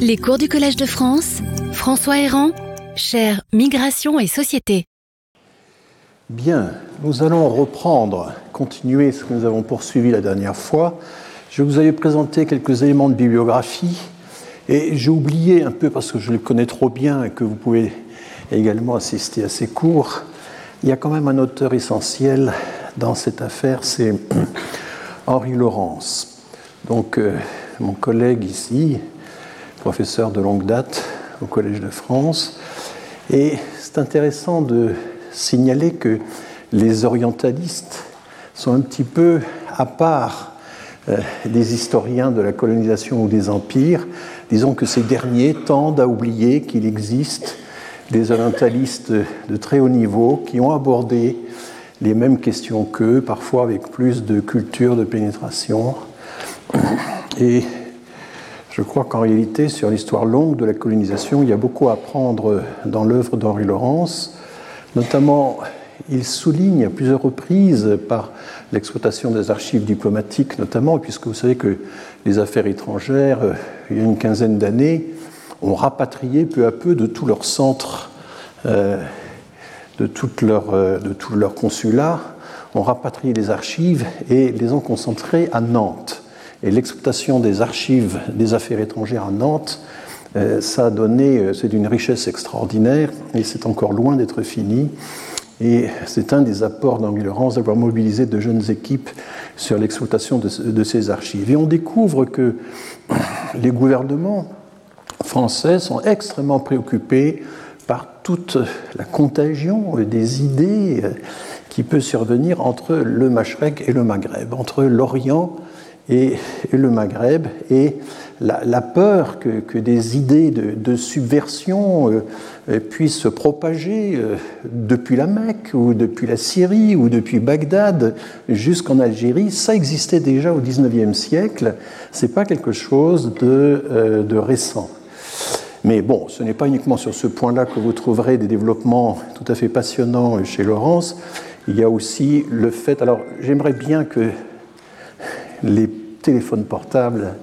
Les cours du Collège de France, François Héran, cher Migration et Société. Bien, nous allons reprendre, continuer ce que nous avons poursuivi la dernière fois. Je vous avais présenté quelques éléments de bibliographie et j'ai oublié un peu parce que je le connais trop bien et que vous pouvez également assister à ces cours. Il y a quand même un auteur essentiel dans cette affaire, c'est Henri Laurence. Donc, euh, mon collègue ici, professeur de longue date au Collège de France. Et c'est intéressant de signaler que les orientalistes sont un petit peu à part euh, des historiens de la colonisation ou des empires. Disons que ces derniers tendent à oublier qu'il existe des orientalistes de très haut niveau qui ont abordé les mêmes questions qu'eux, parfois avec plus de culture, de pénétration. Et je crois qu'en réalité, sur l'histoire longue de la colonisation, il y a beaucoup à apprendre dans l'œuvre d'Henri Laurence. Notamment, il souligne à plusieurs reprises par l'exploitation des archives diplomatiques, notamment, puisque vous savez que les affaires étrangères, euh, il y a une quinzaine d'années, ont rapatrié peu à peu de tous leurs centres, euh, de, euh, de tous leurs consulats, ont rapatrié les archives et les ont concentrées à Nantes. Et l'exploitation des archives des affaires étrangères à Nantes, euh, ça a donné, euh, c'est d'une richesse extraordinaire et c'est encore loin d'être fini. Et c'est un des apports d'Henri Laurence d'avoir mobilisé de jeunes équipes sur l'exploitation de, de, ces archives. Et on découvre que les gouvernements français sont extrêmement préoccupés par toute la contagion des idées qui peut survenir entre le Machrek et le Maghreb, entre l'Orient et, le Maghreb, et la, peur que, des idées de, subversion euh, puissent se propager euh, depuis la Mecque, ou depuis la Syrie, ou depuis Bagdad, jusqu'en Algérie, ça existait déjà au XIXe siècle, c'est pas quelque chose de, euh, de récent. Mais bon, ce n'est pas uniquement sur ce point-là que vous trouverez des développements tout à fait passionnants chez Laurence. Il y a aussi le fait. Alors, j'aimerais bien que les téléphones portables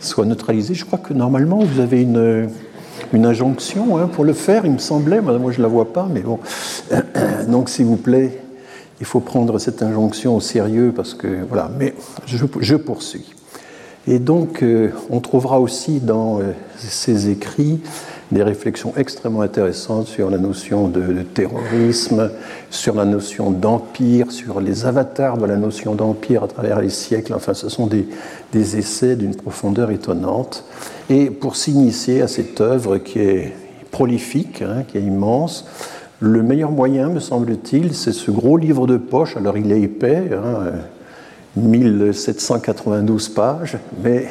soient neutralisés. Je crois que normalement, vous avez une, une injonction hein, pour le faire, il me semblait. Moi, je ne la vois pas, mais bon. Donc, s'il vous plaît, il faut prendre cette injonction au sérieux parce que, voilà. Mais je, je poursuis. Et donc, euh, on trouvera aussi dans euh, ces écrits des réflexions extrêmement intéressantes sur la notion de, terrorisme, sur la notion d'empire, sur les avatars de la notion d'empire à travers les siècles. Enfin, ce sont des, essais d'une profondeur étonnante. Et pour s'initier à cette œuvre qui est prolifique, hein, qui est immense, le meilleur moyen, me semble-t-il, c'est ce gros livre de poche. Alors, il est épais, hein, 1792 pages, mais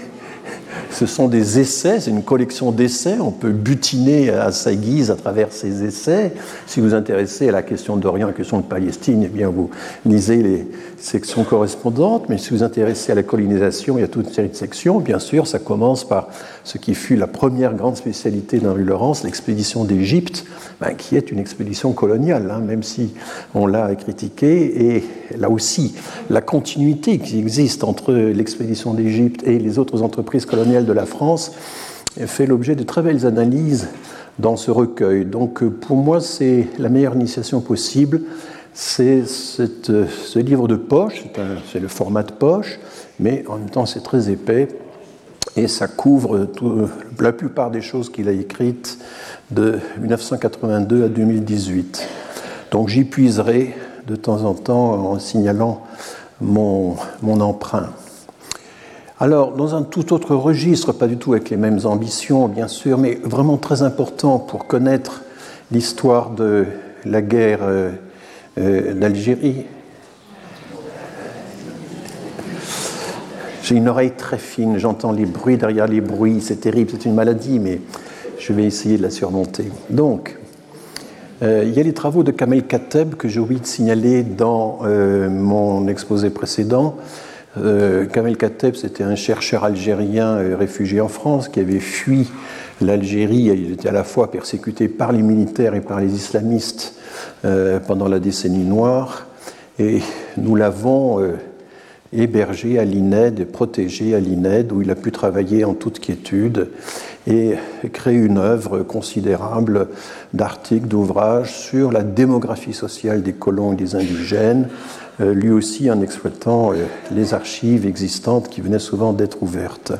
ce sont des essais, c'est une collection d'essais. On peut butiner à sa guise à travers ces essais. Si vous vous intéressez à la question d'Orient, la question de Palestine, eh bien vous lisez les sections correspondantes. Mais si vous vous intéressez à la colonisation, il y a toute une série de sections. Bien sûr, ça commence par ce qui fut la première grande spécialité d'Henri Laurence, l'expédition d'Égypte, ben, qui est une expédition coloniale, hein, même si on l'a critiquée. Et là aussi, la continuité qui existe entre l'expédition d'Égypte et les autres entreprises coloniales de la France fait l'objet de très belles analyses dans ce recueil. Donc pour moi, c'est la meilleure initiation possible. C'est ce livre de poche, c'est le format de poche, mais en même temps c'est très épais et ça couvre la plupart des choses qu'il a écrites de 1982 à 2018. Donc j'y puiserai de temps en temps en signalant mon emprunt. Alors, dans un tout autre registre, pas du tout avec les mêmes ambitions, bien sûr, mais vraiment très important pour connaître l'histoire de la guerre euh, euh, d'Algérie. J'ai une oreille très fine, j'entends les bruits derrière les bruits, c'est terrible, c'est une maladie, mais je vais essayer de la surmonter. Donc, euh, il y a les travaux de Kamel Kateb que j'ai oublié de signaler dans mon exposé précédent. Euh, Kamel Kateb, c'était un chercheur algérien euh, réfugié en France qui avait fui l'Algérie. Il était à la fois persécuté par les militaires et par les islamistes euh, pendant la décennie noire. Et nous l'avons hébergé à l'INED, protégé à l'INED, où il a pu travailler en toute quiétude. et créé une œuvre considérable d'articles, d'ouvrages sur la démographie sociale des colons et des indigènes, lui aussi en exploitant euh, les archives existantes qui venaient souvent d'être ouvertes.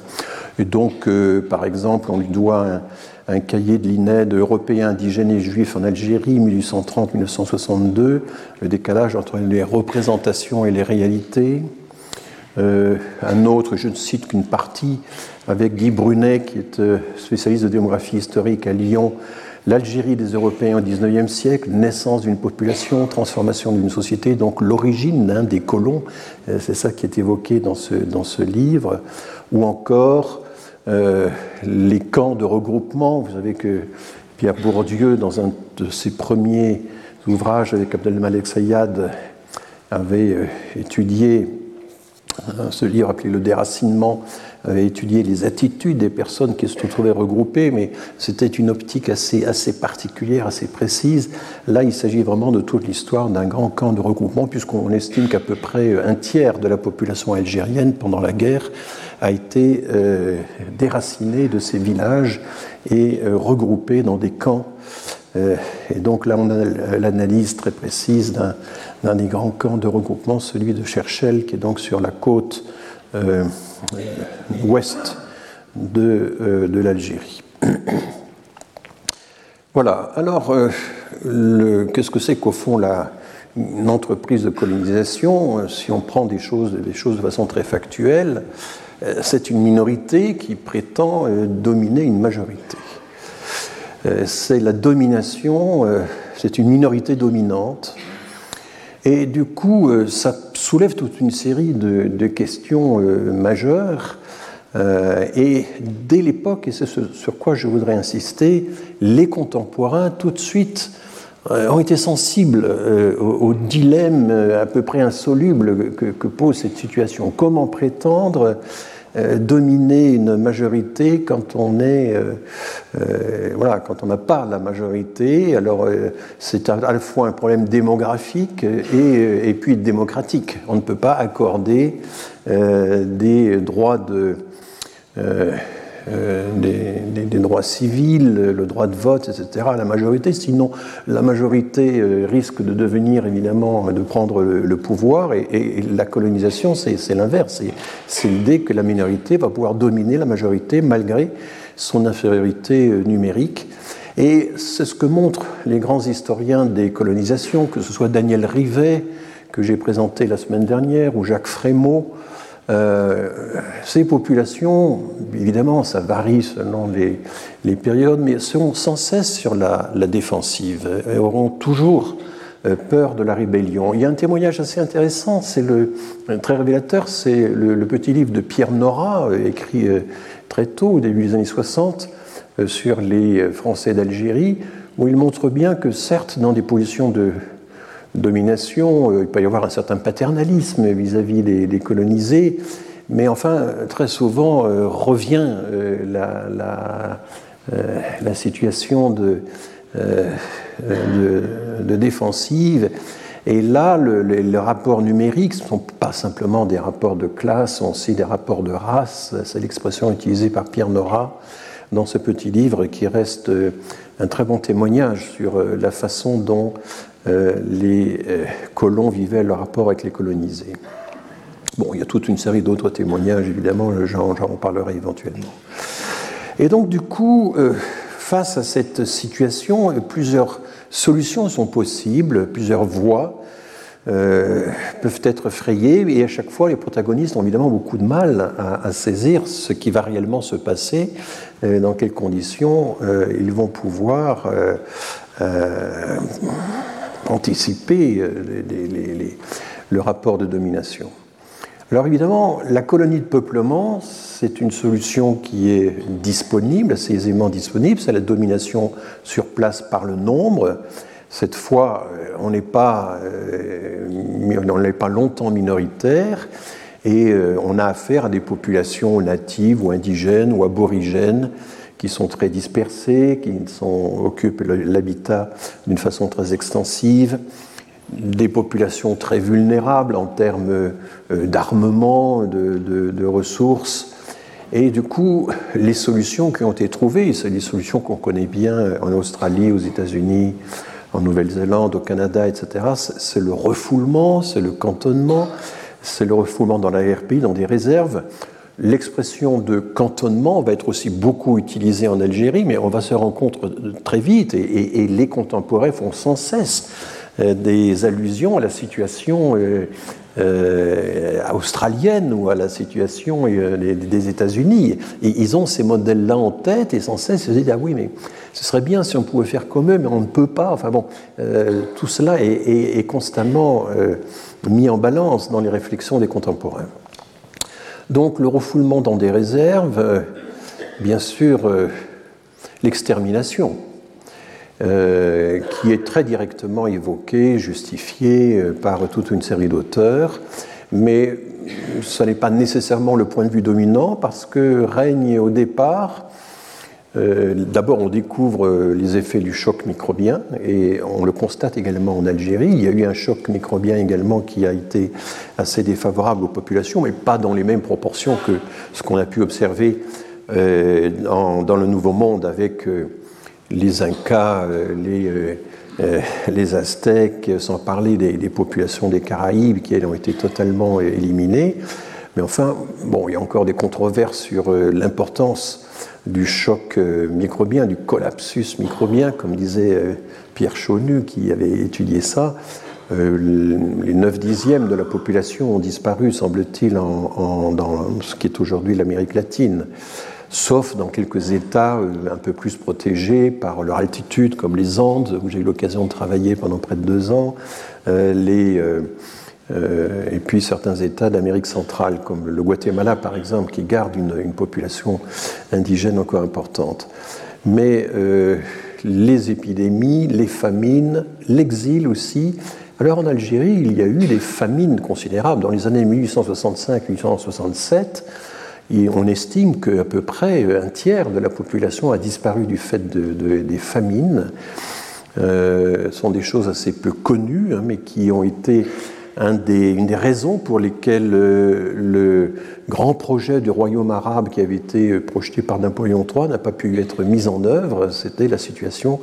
Et donc, euh, par exemple, on lui doit un, cahier de l'INED européen indigènes et juifs en Algérie, 1830-1962, le décalage entre les représentations et les réalités. un autre, je ne cite qu'une partie, avec Guy Brunet, qui est spécialiste de démographie historique à Lyon, l'Algérie des Européens au XIXe siècle, naissance d'une population, transformation d'une société, donc l'origine des colons, euh, c'est ça qui est évoqué dans ce, livre, ou encore euh, les camps de regroupement. Vous savez que Pierre Bourdieu, dans un de ses premiers ouvrages avec Abdelmalek Sayad, avait euh, étudié ce livre appelé Le déracinement avait étudié les attitudes des personnes qui se trouvaient regroupées, mais c'était une optique assez, assez particulière, assez précise. Là, il s'agit vraiment de toute l'histoire d'un grand camp de regroupement, puisqu'on estime qu'à peu près un tiers de la population algérienne pendant la guerre a été euh, déracinée de ces villages et euh, regroupée dans des camps. Euh, et donc là, on a l'analyse très précise d'un des grands camps de regroupement, celui de Cherchel, qui est donc sur la côte ouest de, de l'Algérie. voilà, alors euh, qu'est-ce que c'est qu'au fond la, une entreprise de colonisation Si on prend des choses, des choses de façon très factuelle, euh, c'est une minorité qui prétend dominer une majorité. C'est la domination, c'est une minorité dominante et du coup, euh, ça soulève toute une série de, questions euh, majeures. Euh, et dès l'époque, et c'est sur quoi je voudrais insister, les contemporains, tout de suite, ont été sensibles au, dilemme à peu près insoluble que, pose cette situation. Comment prétendre euh, dominer une majorité quand on est euh, euh, voilà quand on n'a pas la majorité. Alors c'est à la fois un problème démographique et, et, puis démocratique. On ne peut pas accorder des droits de euh, des, droits civils, le droit de vote, etc., à la majorité. Sinon, la majorité euh, risque de devenir, évidemment, de prendre le, pouvoir. Et, la colonisation, c'est l'inverse. C'est l'idée que la minorité va pouvoir dominer la majorité malgré son infériorité euh, numérique. Et c'est ce que montrent les grands historiens des colonisations, que ce soit Daniel Rivet, que j'ai présenté la semaine dernière, ou Jacques Frémaux, ces populations, évidemment, ça varie selon les, périodes, mais sont sans cesse sur la, défensive et auront toujours euh, peur de la rébellion. Il y a un témoignage assez intéressant, c'est le très révélateur, c'est le, petit livre de Pierre Nora, euh, écrit très tôt, au début des années 60, sur les Français d'Algérie, où il montre bien que certes, dans des positions de domination, euh, il peut y avoir un certain paternalisme vis-à-vis des, colonisés, mais enfin, très souvent euh, revient euh, la, situation de, défensive. Et là, le, les, rapports numériques ne sont pas simplement des rapports de classe, sont aussi des rapports de race. C'est l'expression utilisée par Pierre Nora dans ce petit livre qui reste un très bon témoignage sur la façon dont euh, les euh, colons vivaient leur rapport avec les colonisés. Bon, il y a toute une série d'autres témoignages, évidemment, j'en parlerai éventuellement. Et donc, du coup, euh, face à cette situation, plusieurs solutions sont possibles, plusieurs voies peuvent être frayées, et à chaque fois, les protagonistes ont évidemment beaucoup de mal à, saisir ce qui va réellement se passer, dans quelles conditions ils vont pouvoir anticiper euh, le rapport de domination. Alors évidemment, la colonie de peuplement, c'est une solution qui est disponible, assez aisément disponible, c'est la domination sur place par le nombre. Cette fois, euh, on n'est pas, euh, pas longtemps minoritaire et on a affaire à des populations natives ou indigènes ou aborigènes qui sont très dispersés, qui occupent l'habitat d'une façon très extensive, des populations très vulnérables en termes euh, d'armement, de, ressources, Et du coup, les solutions qui ont été trouvées, c'est des solutions qu'on connaît bien en Australie, aux États-Unis, en Nouvelle-Zélande, au Canada, etc., c'est le refoulement, c'est le cantonnement, c'est le refoulement dans la RPI, dans des réserves. L'expression de cantonnement va être aussi beaucoup utilisée en Algérie, mais on va se rendre compte très vite, et, les contemporains font sans cesse euh, des allusions à la situation euh, euh, australienne ou à la situation des États-Unis. Ils ont ces modèles-là en tête et sans cesse se disent Ah oui, mais ce serait bien si on pouvait faire comme eux, mais on ne peut pas. Enfin bon, tout cela est, constamment mis en balance dans les réflexions des contemporains. Donc le refoulement dans des réserves, bien sûr, l'extermination euh, qui est très directement évoqué, justifié euh, par toute une série d'auteurs, mais ce n'est pas nécessairement le point de vue dominant parce que règne au départ, euh, d'abord on découvre les effets du choc microbien et on le constate également en Algérie. Il y a eu un choc microbien également qui a été assez défavorable aux populations, mais pas dans les mêmes proportions que ce qu'on a pu observer dans, le Nouveau Monde avec les Incas, euh, les, euh, euh, Aztèques, sans parler des, populations des Caraïbes qui elles, ont été totalement éliminées. Mais enfin, bon, il y a encore des controverses sur l'importance du choc microbien, du collapsus microbien, comme disait Pierre Chaunu qui avait étudié ça. les 9 dixièmes de la population ont disparu, semble-t-il, dans ce qui est aujourd'hui l'Amérique latine sauf dans quelques États euh, un peu plus protégés par leur altitude, comme les Andes, où j'ai eu l'occasion de travailler pendant près de deux ans, euh, les, euh, et puis certains États d'Amérique centrale, comme le Guatemala par exemple, qui garde une, population indigène encore importante. Mais les épidémies, les famines, l'exil aussi. Alors en Algérie, il y a eu des famines considérables. Dans les années 1865-1867, on estime qu'à peu près un tiers de la population a disparu du fait des famines. Euh, ce sont des choses assez peu connues, hein, mais qui ont été une des raisons pour lesquelles euh, le grand projet du royaume arabe qui avait été projeté par Napoléon III n'a pas pu être mis en œuvre. C'était la situation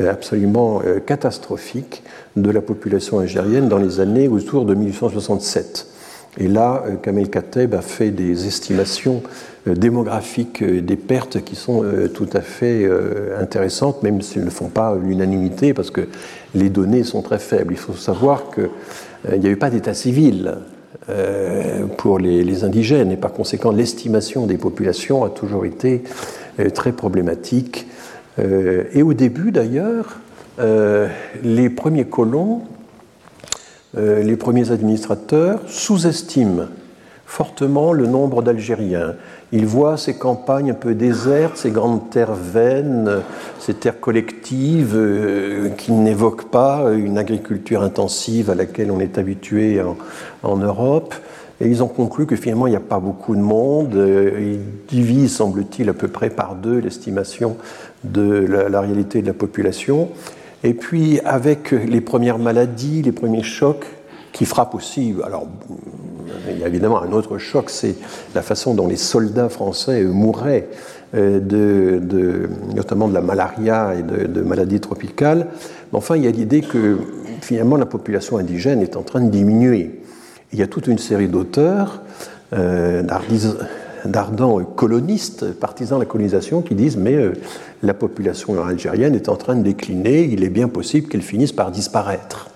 euh, absolument catastrophique de la population algérienne dans les années autour de 1867. Et là, euh, Kamel Kateb a fait des estimations euh, démographiques euh, des pertes qui sont tout à fait intéressantes, même s'ils ne font pas l'unanimité, parce que les données sont très faibles. Il faut savoir qu'il n'y avait pas d'état civil pour les, indigènes, et par conséquent, l'estimation des populations a toujours été très problématique. Et au début, d'ailleurs, les premiers colons euh, les premiers administrateurs sous-estiment fortement le nombre d'Algériens. Ils voient ces campagnes un peu désertes, ces grandes terres vaines, ces terres collectives euh, qui n'évoquent pas une agriculture intensive à laquelle on est habitué en, Europe. Et ils ont conclu que finalement il n'y a pas beaucoup de monde. Euh, ils divisent, semble-t-il, à peu près par deux l'estimation de la, réalité de la population. Et puis, avec les premières maladies, les premiers chocs qui frappent aussi, alors il y a évidemment un autre choc, c'est la façon dont les soldats français mouraient, euh, notamment de la malaria et de, maladies tropicales. Mais enfin, il y a l'idée que finalement la population indigène est en train de diminuer. Il y a toute une série d'auteurs, euh, d'ardents colonistes, partisans de la colonisation, qui disent mais euh, la population algérienne est en train de décliner, il est bien possible qu'elle finisse par disparaître.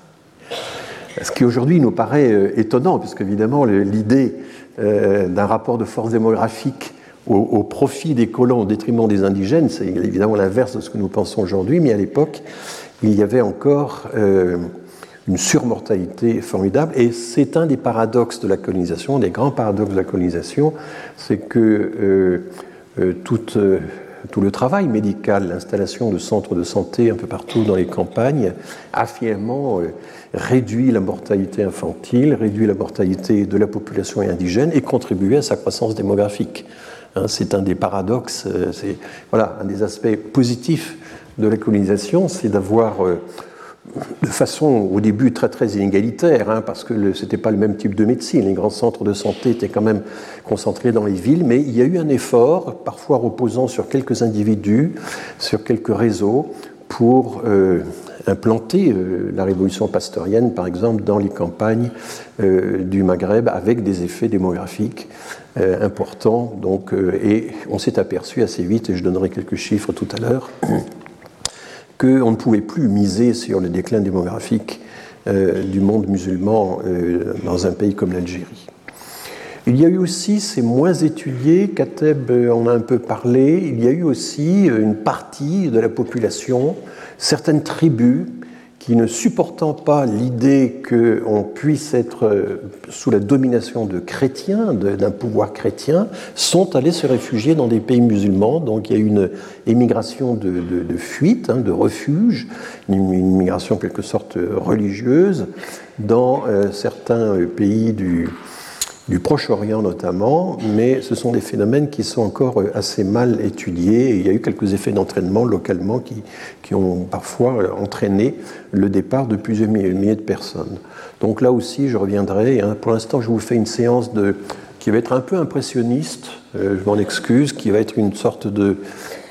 Ce qui aujourd'hui nous paraît euh, étonnant, puisque évidemment l'idée euh, d'un rapport de force démographique au, profit des colons au détriment des indigènes, c'est évidemment l'inverse de ce que nous pensons aujourd'hui, mais à l'époque, il y avait encore une surmortalité formidable. Et c'est un des paradoxes de la colonisation, des grands paradoxes de la colonisation, c'est que euh, euh, euh, tout le travail médical, l'installation de centres de santé un peu partout dans les campagnes, a finalement réduit la mortalité infantile, réduit la mortalité de la population indigène et contribué à sa croissance démographique. Hein, c'est un des paradoxes, c'est voilà, un des aspects positifs de la colonisation, c'est d'avoir de façon au début très très inégalitaire, hein, parce que ce n'était pas le même type de médecine. Les grands centres de santé étaient quand même concentrés dans les villes, mais il y a eu un effort, parfois reposant sur quelques individus, sur quelques réseaux, pour euh, implanter euh, la révolution pastorienne, par exemple, dans les campagnes euh, du Maghreb, avec des effets démographiques importants. Donc, et on s'est aperçu assez vite, et je donnerai quelques chiffres tout à l'heure, qu'on ne pouvait plus miser sur le déclin démographique du monde musulman dans un pays comme l'Algérie. Il y a eu aussi, c'est moins étudié, Kateb en a un peu parlé, il y a eu aussi une partie de la population certaines tribus qui ne supportant pas l'idée qu'on puisse être euh, sous la domination de chrétiens, d'un pouvoir chrétien, sont allés se réfugier dans des pays musulmans. Donc il y a eu une émigration de, fuite, hein, de refuge, une, immigration en quelque sorte religieuse dans euh, certains euh, pays du, du Proche-Orient notamment, mais ce sont des phénomènes qui sont encore euh, assez mal étudiés. il y a eu quelques effets d'entraînement localement qui, qui, ont parfois euh, entraîné le départ de plusieurs milliers de personnes. Donc là aussi, je reviendrai. Hein. Pour l'instant, je vous fais une séance de, qui va être un peu impressionniste, euh, je m'en excuse, qui va être une sorte de,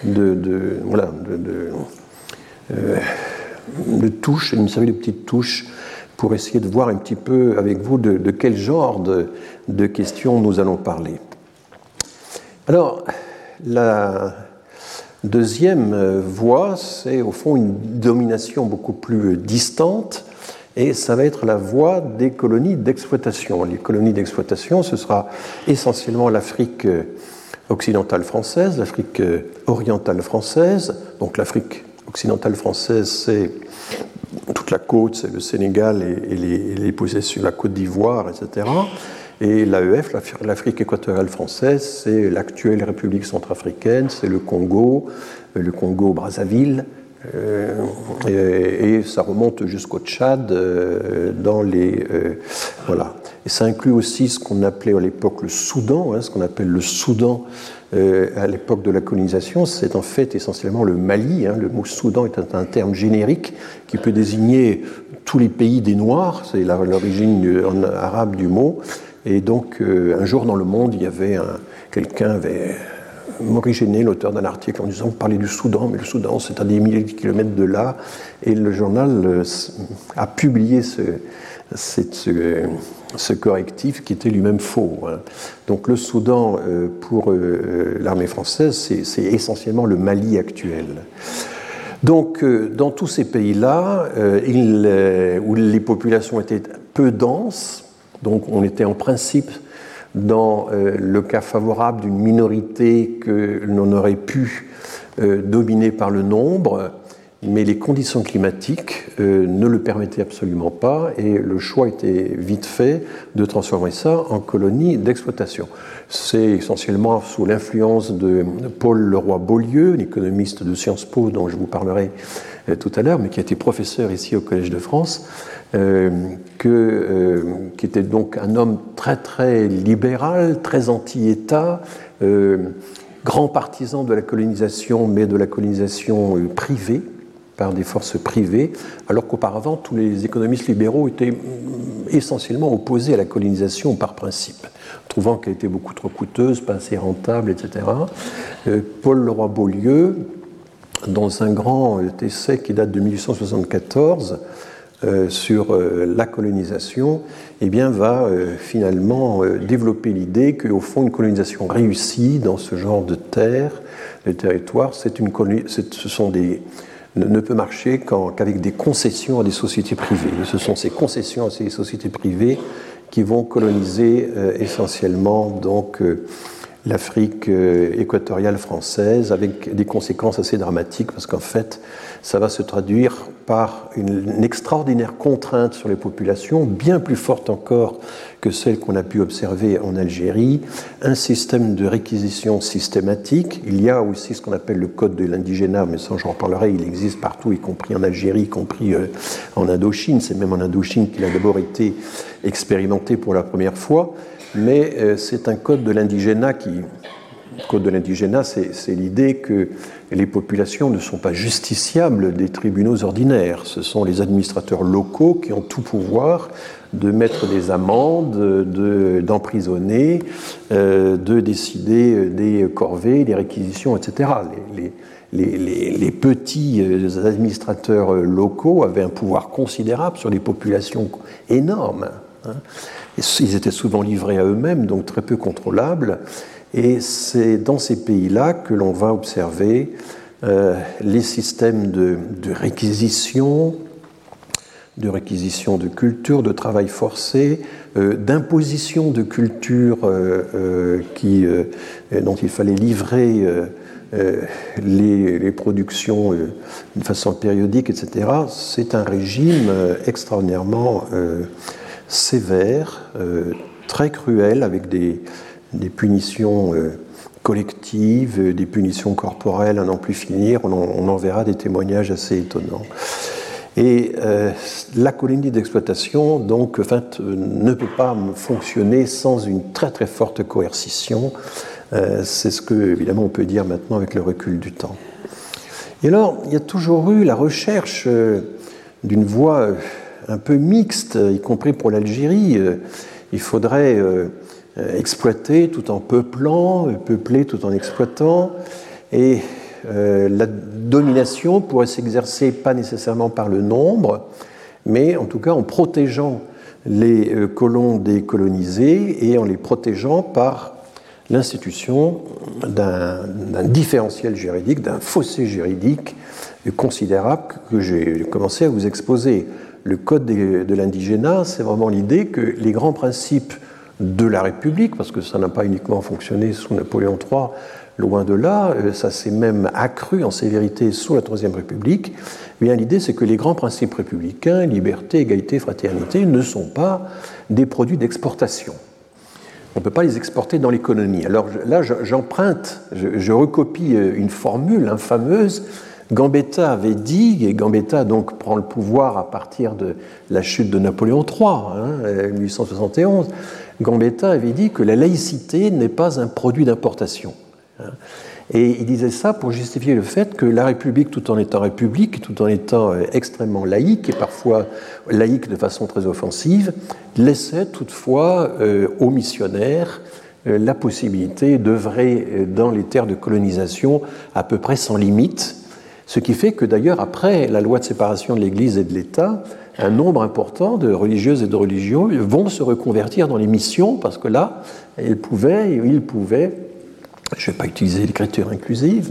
de, de voilà, de, de, touche, une série de petites touches pour essayer de voir un petit peu avec vous de, quel genre de, questions nous allons parler. Alors, la deuxième voie, c'est au fond une domination beaucoup plus distante, et ça va être la voie des colonies d'exploitation. Les colonies d'exploitation, ce sera essentiellement l'Afrique occidentale française, l'Afrique orientale française, donc l'Afrique occidentale française, c'est la côte, c'est le Sénégal et, les, possessions, la Côte d'Ivoire, etc. Et l'AEF, l'Afrique équatoriale française, c'est l'actuelle République centrafricaine, c'est le Congo, euh, le Congo-Brazzaville, euh, et, ça remonte jusqu'au Tchad euh, dans les voilà. Et ça inclut aussi ce qu'on appelait à l'époque le Soudan, hein, ce qu'on appelle le Soudan euh, à l'époque de la colonisation, c'est en fait essentiellement le Mali. Hein. Le mot Soudan est un, terme générique qui peut désigner tous les pays des Noirs, c'est l'origine arabe du mot. Et donc, euh, un jour dans le monde, il y avait quelqu'un avait m'originer l'auteur d'un article en disant Vous parlez du Soudan, mais le Soudan, c'est à des milliers de kilomètres de là. Et le journal euh, a publié ce, ce, correctif qui était lui-même faux. Hein. Donc le Soudan, euh, pour euh, l'armée française, c'est essentiellement le Mali actuel. Donc dans tous ces pays-là, où les populations étaient peu denses, donc on était en principe dans euh, le cas favorable d'une minorité que l'on aurait pu euh, dominer par le nombre, mais les conditions climatiques euh, ne le permettaient absolument pas et le choix était vite fait de transformer ça en colonie d'exploitation. C'est essentiellement sous l'influence de Paul Leroy-Beaulieu, l'économiste de Sciences Po dont je vous parlerai tout à l'heure, mais qui a été professeur ici au Collège de France, euh, que, euh, qui était donc un homme très très libéral, très anti-État, euh, grand partisan de la colonisation, mais de la colonisation privée par des forces privées, alors qu'auparavant tous les économistes libéraux étaient essentiellement opposés à la colonisation par principe, trouvant qu'elle était beaucoup trop coûteuse, pas assez rentable, etc. Paul Leroy-Beaulieu, dans un grand essai qui date de 1874, euh, sur euh, la colonisation, eh bien, va euh, finalement développer l'idée qu'au fond, une colonisation réussie dans ce genre de terre, de territoire, c'est une ce sont des, ne peut marcher qu'avec des concessions à des sociétés privées. ce sont ces concessions à ces sociétés privées qui vont coloniser essentiellement donc l'Afrique équatoriale française avec des conséquences assez dramatiques parce qu'en fait, ça va se traduire par une, extraordinaire contrainte sur les populations, bien plus forte encore que celle qu'on a pu observer en Algérie, un système de réquisition systématique. Il y a aussi ce qu'on appelle le code de l'indigénat, mais ça j'en reparlerai, il existe partout, y compris en Algérie, y compris euh, en Indochine. C'est même en Indochine qu'il a d'abord été expérimenté pour la première fois, mais euh, c'est un code de l'indigénat qui code de l'indigénat, c'est l'idée que les populations ne sont pas justiciables des tribunaux ordinaires. Ce sont les administrateurs locaux qui ont tout pouvoir de mettre des amendes, d'emprisonner, euh, de, décider des corvées, des réquisitions, etc. Les, petits euh, administrateurs locaux avaient un pouvoir considérable sur les populations énormes. Hein. Ils étaient souvent livrés à eux-mêmes, donc très peu contrôlables. Et c'est dans ces pays-là que l'on va observer euh, les systèmes de, réquisition, de réquisition de culture, de travail forcé, euh, d'imposition de culture euh, qui, dont il fallait livrer les, les, productions de façon périodique, etc. C'est un régime extraordinairement sévère, très cruel, avec des, des punitions euh, collectives, euh, des punitions corporelles à n'en plus finir. On en, verra des témoignages assez étonnants. Et euh, la colonie d'exploitation, donc, ne peut pas fonctionner sans une très très forte coercition. C'est ce que, évidemment, on peut dire maintenant avec le recul du temps. Et alors, il y a toujours eu la recherche d'une voie un peu mixte, y compris pour l'Algérie. Il faudrait euh, exploiter tout en peuplant, euh, peupler tout en exploitant. Et euh, la domination pourrait s'exercer pas nécessairement par le nombre, mais en tout cas en protégeant les colons décolonisés et en les protégeant par l'institution d'un différentiel juridique, d'un fossé juridique considérable que j'ai commencé à vous exposer. Le code de l'indigénat, c'est vraiment l'idée que les grands principes de la République, parce que ça n'a pas uniquement fonctionné sous Napoléon III, loin de là, euh, ça s'est même accru en sévérité sous la Troisième République. Eh bien, l'idée, c'est que les grands principes républicains, liberté, égalité, fraternité, ne sont pas des produits d'exportation. On ne peut pas les exporter dans l'économie. Alors là, j'emprunte, je, recopie euh, une formule infameuse. Gambetta avait dit, et Gambetta donc prend le pouvoir à partir de la chute de Napoléon III, 1871, hein, Gambetta avait dit que la laïcité n'est pas un produit d'importation. Et il disait ça pour justifier le fait que la République, tout en étant République, tout en étant euh, extrêmement laïque, et parfois laïque de façon très offensive, laissait toutefois euh, aux missionnaires euh, la possibilité d'œuvrer dans les terres de colonisation à peu près sans limite, ce qui fait que d'ailleurs après la loi de séparation de l'Église et de l'État, un nombre important de religieuses et de religieux vont se reconvertir dans les missions parce que là, elles pouvaient, ils pouvaient, je ne vais pas utiliser l'écriture inclusive,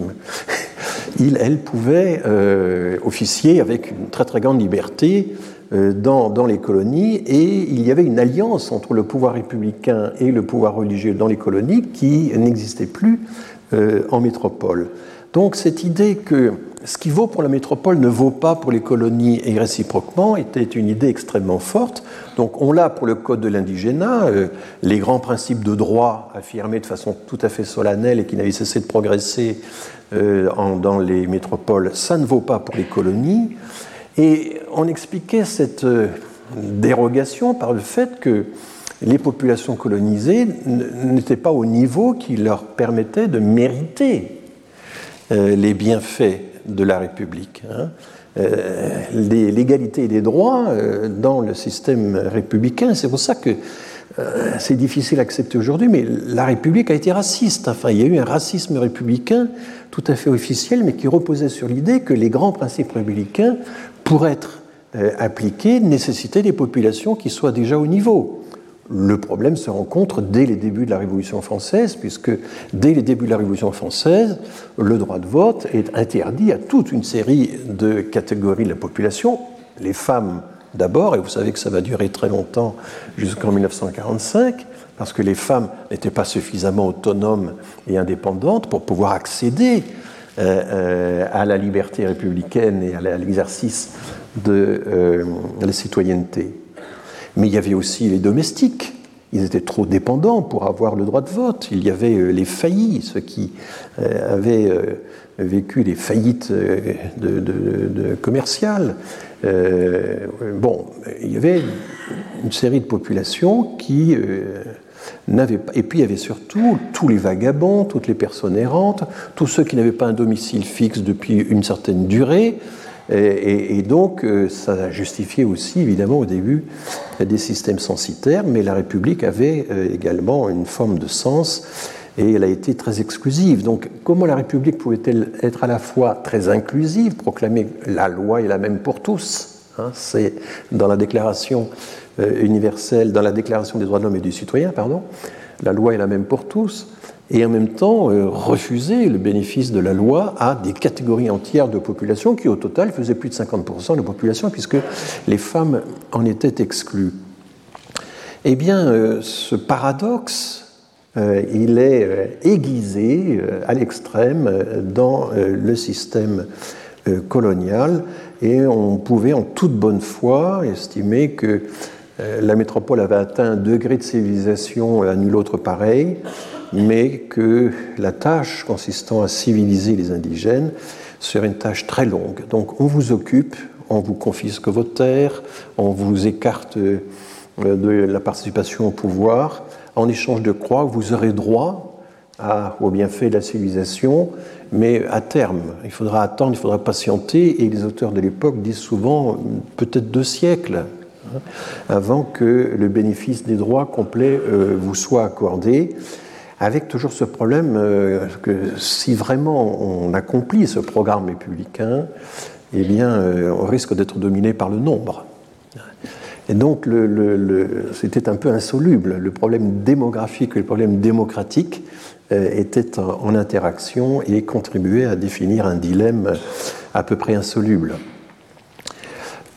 mais elles pouvaient euh, officier avec une très très grande liberté euh, dans, dans, les colonies et il y avait une alliance entre le pouvoir républicain et le pouvoir religieux dans les colonies qui n'existait plus euh, en métropole. Donc cette idée que ce qui vaut pour la métropole ne vaut pas pour les colonies et réciproquement était une idée extrêmement forte. Donc on l'a pour le code de l'indigénat, euh, les grands principes de droit affirmés de façon tout à fait solennelle et qui n'avaient cessé de progresser euh, dans les métropoles, ça ne vaut pas pour les colonies. Et on expliquait cette euh, dérogation par le fait que les populations colonisées n'étaient pas au niveau qui leur permettait de mériter les bienfaits de la République. Hein. Euh, l'égalité des droits euh, dans le système républicain, c'est pour ça que euh, c'est difficile à accepter aujourd'hui, mais la République a été raciste. Enfin, il y a eu un racisme républicain tout à fait officiel, mais qui reposait sur l'idée que les grands principes républicains, pour être appliqués, nécessitaient des populations qui soient déjà au niveau. Le problème se rencontre dès les débuts de la Révolution française, puisque dès les débuts de la Révolution française, le droit de vote est interdit à toute une série de catégories de la population, les femmes d'abord, et vous savez que ça va durer très longtemps jusqu'en 1945, parce que les femmes n'étaient pas suffisamment autonomes et indépendantes pour pouvoir accéder euh, euh, à la liberté républicaine et à l'exercice de euh, la citoyenneté. Mais il y avait aussi les domestiques. Ils étaient trop dépendants pour avoir le droit de vote. Il y avait euh, les faillis, ceux qui euh, avaient euh, vécu les faillites commerciales. bon, il y avait une série de populations qui n'avaient pas. Et puis il y avait surtout tous les vagabonds, toutes les personnes errantes, tous ceux qui n'avaient pas un domicile fixe depuis une certaine durée. Et, donc, euh, ça a justifié aussi, évidemment, au début, des systèmes censitaires, mais la République avait euh, également une forme de sens et elle a été très exclusive. Donc, comment la République pouvait-elle être à la fois très inclusive, proclamer la loi est la même pour tous hein, C'est dans la Déclaration euh, universelle, dans la Déclaration des droits de l'homme et du citoyen, pardon, la loi est la même pour tous et en même temps euh, refuser le bénéfice de la loi à des catégories entières de population qui au total faisaient plus de 50% de la population puisque les femmes en étaient exclues. Eh bien, euh, ce paradoxe, euh, il est aiguisé à l'extrême dans le système colonial et on pouvait en toute bonne foi estimer que la métropole avait atteint un degré de civilisation à nul autre pareil, mais que la tâche consistant à civiliser les indigènes serait une tâche très longue. Donc on vous occupe, on vous confisque vos terres, on vous écarte euh, de la participation au pouvoir. En échange de croix, vous aurez droit à, au bienfait de la civilisation, mais à terme, il faudra attendre, il faudra patienter, et les auteurs de l'époque disent souvent peut-être deux siècles hein, avant que le bénéfice des droits complets euh, vous soit accordé avec toujours ce problème euh, que si vraiment on accomplit ce programme républicain, eh bien, euh, on risque d'être dominé par le nombre. Et donc, c'était un peu insoluble. Le problème démographique et le problème démocratique euh, étaient en interaction et contribuaient à définir un dilemme à peu près insoluble.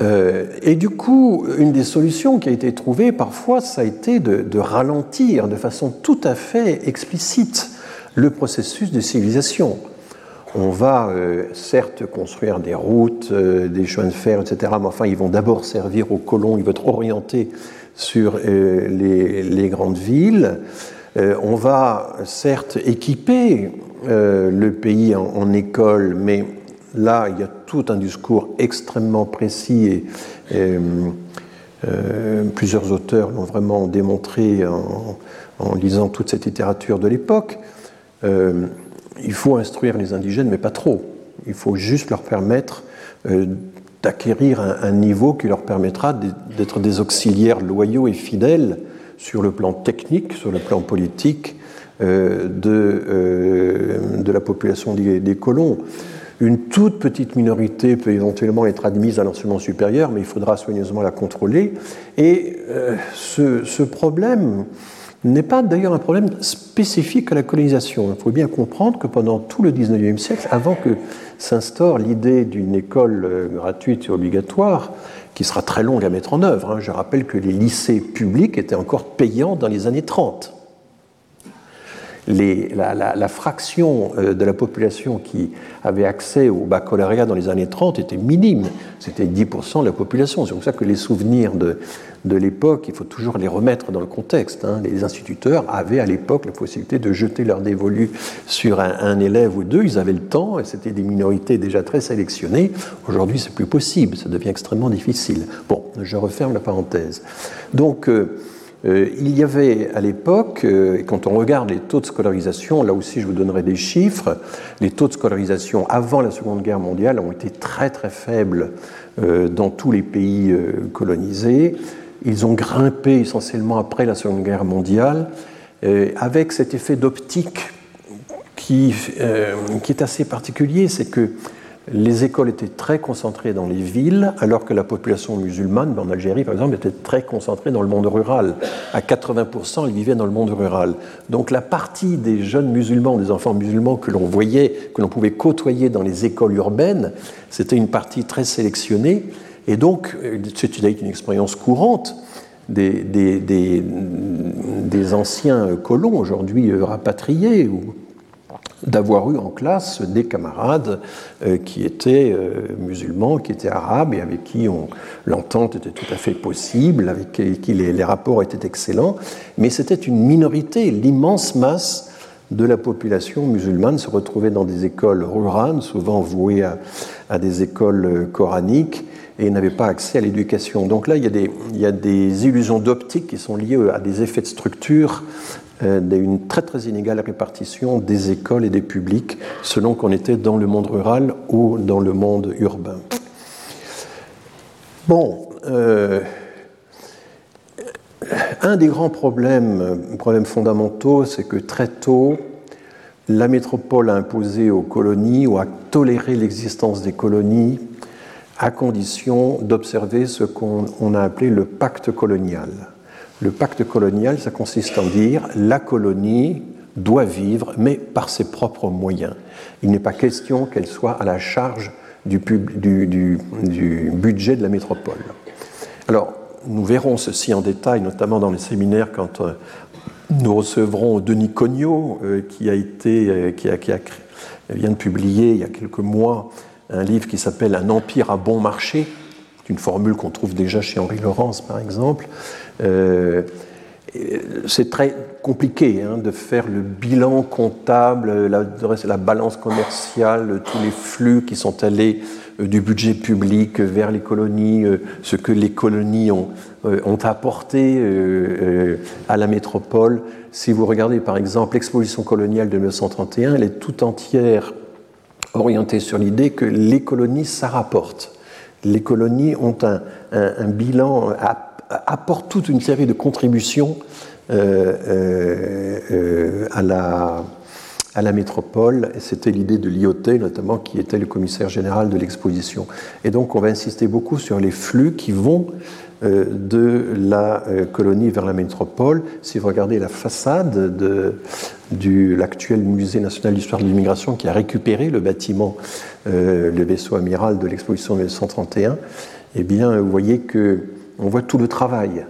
Euh, et du coup, une des solutions qui a été trouvée parfois, ça a été de, ralentir de façon tout à fait explicite le processus de civilisation. On va euh, certes construire des routes, euh, des chemins de fer, etc., mais enfin, ils vont d'abord servir aux colons, ils vont être orientés sur les, grandes villes. on va certes équiper le pays en, en écoles, mais là, il y a tout un discours extrêmement précis et, euh, plusieurs auteurs l'ont vraiment démontré en, lisant toute cette littérature de l'époque. Euh, il faut instruire les indigènes, mais pas trop. Il faut juste leur permettre euh, d'acquérir un, niveau qui leur permettra d'être des auxiliaires loyaux et fidèles sur le plan technique, sur le plan politique de, la population des colons. Une toute petite minorité peut éventuellement être admise à l'enseignement supérieur, mais il faudra soigneusement la contrôler. Et euh, ce, problème n'est pas d'ailleurs un problème spécifique à la colonisation. Il faut bien comprendre que pendant tout le 19e siècle, avant que s'instaure l'idée d'une école euh, gratuite et obligatoire, qui sera très longue à mettre en œuvre, hein, je rappelle que les lycées publics étaient encore payants dans les années 30 la, fraction euh, de la population qui avait accès au baccalauréat dans les années 30 était minime. C'était 10% de la population. C'est pour ça que les souvenirs de, l'époque, il faut toujours les remettre dans le contexte. Hein. Les instituteurs avaient à l'époque la possibilité de jeter leur dévolu sur un, élève ou deux. Ils avaient le temps et c'était des minorités déjà très sélectionnées. Aujourd'hui, c'est plus possible. Ça devient extrêmement difficile. Bon, je referme la parenthèse. Donc, euh, euh, il y avait à l'époque, euh, quand on regarde les taux de scolarisation, là aussi je vous donnerai des chiffres, les taux de scolarisation avant la Seconde Guerre mondiale ont été très très faibles euh, dans tous les pays colonisés. Ils ont grimpé essentiellement après la Seconde Guerre mondiale, avec cet effet d'optique qui, qui est assez particulier, c'est que les écoles étaient très concentrées dans les villes, alors que la population musulmane, en Algérie par exemple, était très concentrée dans le monde rural. À 80%, ils vivaient dans le monde rural. Donc la partie des jeunes musulmans, des enfants musulmans que l'on voyait, que l'on pouvait côtoyer dans les écoles urbaines, c'était une partie très sélectionnée. Et donc, c'est une expérience courante des, des anciens colons, aujourd'hui rapatriés ou d'avoir eu en classe des camarades euh, qui étaient euh, musulmans, qui étaient arabes et avec qui l'entente était tout à fait possible, avec qui les, rapports étaient excellents, mais c'était une minorité. L'immense masse de la population musulmane se retrouvait dans des écoles rurales, souvent vouées à, des écoles coraniques, et n'avait pas accès à l'éducation. Donc là, il y a des illusions d'optique qui sont liées à des effets de structure euh, d'une très très inégale répartition des écoles et des publics selon qu'on était dans le monde rural ou dans le monde urbain. Bon, euh, un des grands problèmes, problèmes fondamentaux, c'est que très tôt, la métropole a imposé aux colonies ou a toléré l'existence des colonies à condition d'observer ce qu'on a appelé le pacte colonial. Le pacte colonial, ça consiste en dire la colonie doit vivre, mais par ses propres moyens. Il n'est pas question qu'elle soit à la charge du, budget de la métropole. Alors, nous verrons ceci en détail, notamment dans les séminaires, quand euh, nous recevrons Denis Cognot, euh, qui, euh, vient de publier il y a quelques mois un livre qui s'appelle Un empire à bon marché, une formule qu'on trouve déjà chez Henri Laurence, par exemple. Euh, c'est très compliqué hein, de faire le bilan comptable, la, la, balance commerciale, tous les flux qui sont allés euh, du budget public vers les colonies, euh, ce que les colonies ont, ont apporté à la métropole. Si vous regardez par exemple l'exposition coloniale de 1931, elle est tout entière orientée sur l'idée que les colonies, ça rapporte. Les colonies ont un, un bilan à apporte toute une série de contributions euh, euh, euh, à, la, métropole. C'était l'idée de Lyoté, notamment, qui était le commissaire général de l'exposition. Et donc, on va insister beaucoup sur les flux qui vont de la colonie vers la métropole. Si vous regardez la façade de, de l'actuel musée national d'histoire de l'immigration qui a récupéré le bâtiment, le vaisseau amiral de l'exposition de 1931, eh bien, vous voyez que on voit tout le travail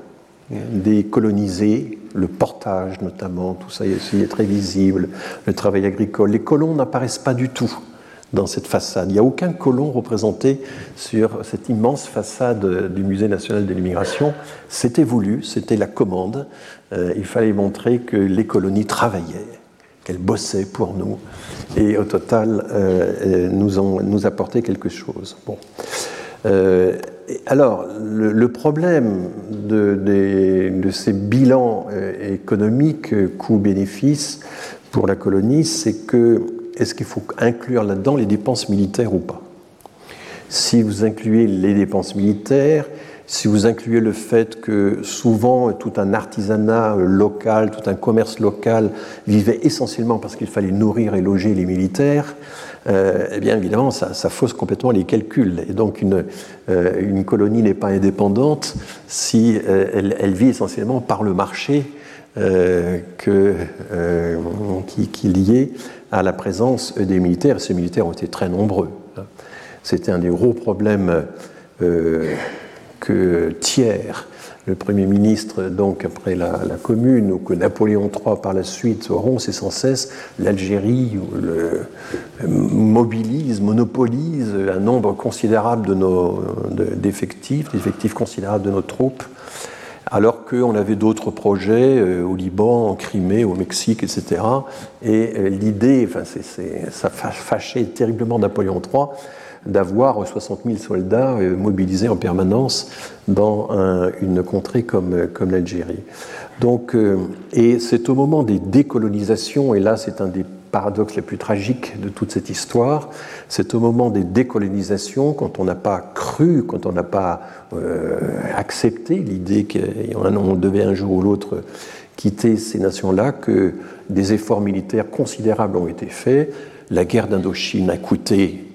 des colonisés, le portage notamment, tout ça ici est très visible, le travail agricole. Les colons n'apparaissent pas du tout dans cette façade. Il n'y a aucun colon représenté sur cette immense façade du Musée national de l'immigration. C'était voulu, c'était la commande. Euh, il fallait montrer que les colonies travaillaient, qu'elles bossaient pour nous et au total euh, euh, nous, ont, nous apportaient quelque chose. Bon alors, le, problème de, ces bilans euh, économiques, euh, coûts-bénéfices pour la colonie, c'est que est-ce qu'il faut inclure là-dedans les dépenses militaires ou pas? Si vous incluez les dépenses militaires, si vous incluez le fait que souvent tout un artisanat euh, local, tout un commerce local vivait essentiellement parce qu'il fallait nourrir et loger les militaires, euh, eh bien évidemment, ça, fausse complètement les calculs. Et donc une, euh, une colonie n'est pas indépendante si euh, elle, vit essentiellement par le marché que, qui, est lié à la présence des militaires. ces militaires ont été très nombreux. C'était un des gros problèmes que Thiers le Premier ministre, donc après la, Commune, ou que Napoléon III par la suite auront, c'est sans cesse l'Algérie mobilise, monopolise un nombre considérable de nos d'effectifs, d'effectifs considérables de nos troupes, alors qu'on avait d'autres projets euh, au Liban, en Crimée, au Mexique, etc. Et euh, l'idée, enfin, ça fâchait terriblement Napoléon III d'avoir 60 000 soldats euh, mobilisés en permanence dans une contrée comme, comme l'Algérie. Donc, euh, et c'est au moment des décolonisations, et là c'est un des paradoxes les plus tragiques de toute cette histoire, c'est au moment des décolonisations, quand on n'a pas cru, quand on n'a pas euh, accepté l'idée qu'on devait un jour ou l'autre quitter ces nations-là, que des efforts militaires considérables ont été faits. La guerre d'Indochine a coûté euh,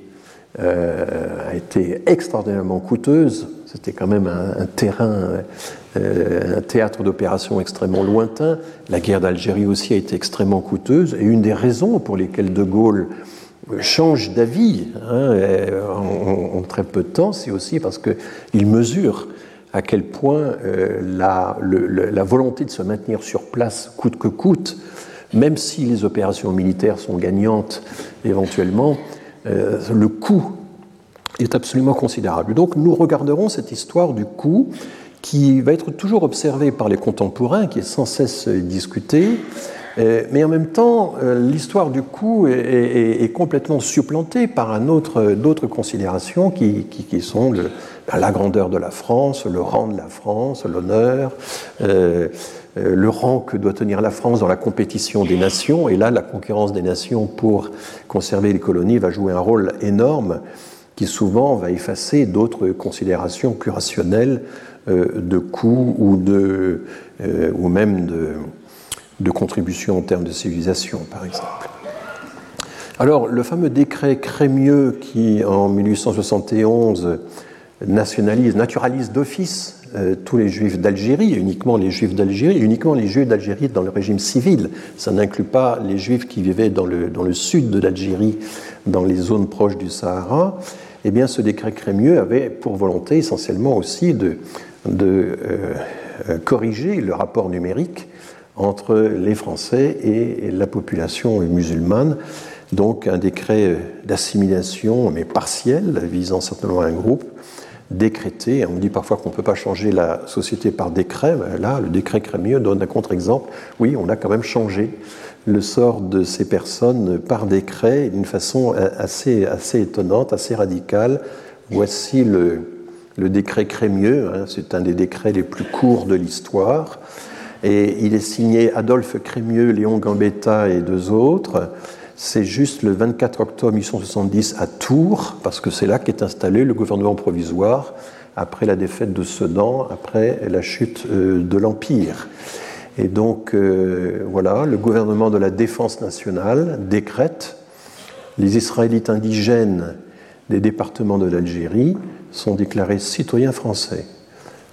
a été extraordinairement coûteuse. C'était quand même un, terrain, euh, un théâtre d'opération extrêmement lointain. La guerre d'Algérie aussi a été extrêmement coûteuse. Et une des raisons pour lesquelles De Gaulle change d'avis hein, en, très peu de temps, c'est aussi parce qu'il mesure à quel point euh, la, volonté de se maintenir sur place coûte que coûte, même si les opérations militaires sont gagnantes éventuellement, euh, le coût est absolument considérable. Donc nous regarderons cette histoire du coût qui va être toujours observée par les contemporains, qui est sans cesse discutée, mais en même temps, l'histoire du coup est, complètement supplantée par d'autres considérations qui, sont le, la grandeur de la France, le rang de la France, l'honneur, euh, euh, le rang que doit tenir la France dans la compétition des nations. Et là, la concurrence des nations pour conserver les colonies va jouer un rôle énorme qui souvent va effacer d'autres considérations plus rationnelles euh, de coûts ou, de, ou même de, de contribution en termes de civilisation, par exemple. Alors, le fameux décret Crémieux qui, en 1871, nationalise, naturalise d'office euh, tous les juifs d'Algérie, uniquement les juifs d'Algérie, uniquement les juifs d'Algérie dans le régime civil. Ça n'inclut pas les juifs qui vivaient dans le, dans le sud de l'Algérie, dans les zones proches du Sahara. Eh bien, ce décret Crémieux avait pour volonté essentiellement aussi de, de euh, corriger le rapport numérique entre les Français et la population musulmane. Donc un décret d'assimilation, mais partiel, visant certainement un groupe, décrété. On dit parfois qu'on ne peut pas changer la société par décret. Là, le décret Crémieux donne un contre-exemple. Oui, on a quand même changé le sort de ces personnes par décret d'une façon assez, assez étonnante, assez radicale. Voici le, le décret Crémieux. Hein. C'est un des décrets les plus courts de l'histoire. Et il est signé Adolphe Crémieux, Léon Gambetta et deux autres c'est juste le 24 octobre 1870 à Tours, parce que c'est là qu'est installé le gouvernement provisoire après la défaite de Sedan, après la chute euh, de l'Empire. Et donc, euh, voilà, le gouvernement de la défense nationale décrète les Israélites indigènes des départements de l'Algérie sont déclarés citoyens français.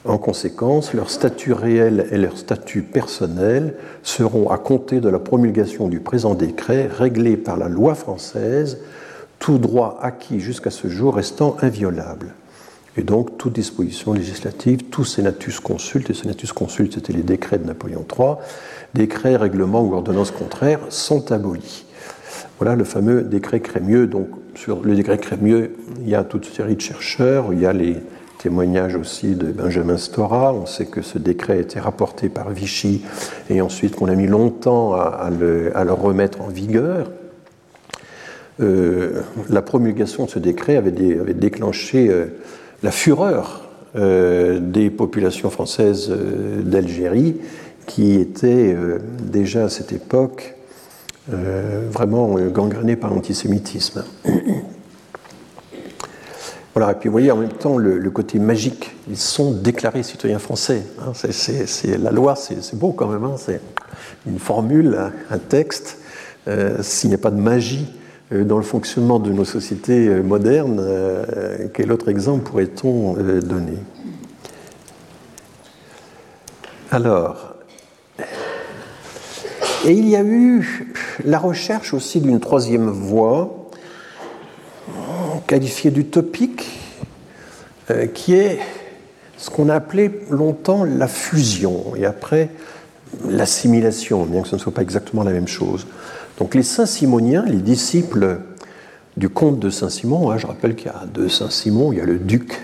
En conséquence, leur statut réel et leur statut personnel seront, à compter de la promulgation du présent décret, réglés par la loi française, tout droit acquis jusqu'à ce jour restant inviolable. Et donc, toute disposition législative, tout senatus consulte, et senatus consulte, c'était les décrets de Napoléon III, décrets, règlements ou ordonnances contraires sont abolis. Voilà le fameux décret Crémieux. Donc, sur le décret Crémieux, il y a toute une série de chercheurs, il y a les témoignage aussi de Benjamin Stora. On sait que ce décret a été rapporté par Vichy et ensuite qu'on a mis longtemps à, le, remettre en vigueur. Euh, la promulgation de ce décret avait, déclenché euh, la fureur euh, des populations françaises d'Algérie qui étaient déjà à cette époque vraiment gangrénées par l'antisémitisme. Voilà, et puis vous voyez en même temps le, côté magique. Ils sont déclarés citoyens français. Hein. c'est, la loi, c'est, beau quand même. Hein. c'est une formule, un, texte. Euh, s'il n'y a pas de magie euh, dans le fonctionnement de nos sociétés euh, modernes, quel autre exemple pourrait-on donner? Alors, et il y a eu la recherche aussi d'une troisième voie qualifié d'utopique, euh, qui est ce qu'on a appelé longtemps la fusion, et après l'assimilation, bien que ce ne soit pas exactement la même chose. Donc les Saint-Simoniens, les disciples du comte de Saint-Simon, hein, je rappelle qu'il y a deux Saint-Simon, il y a le duc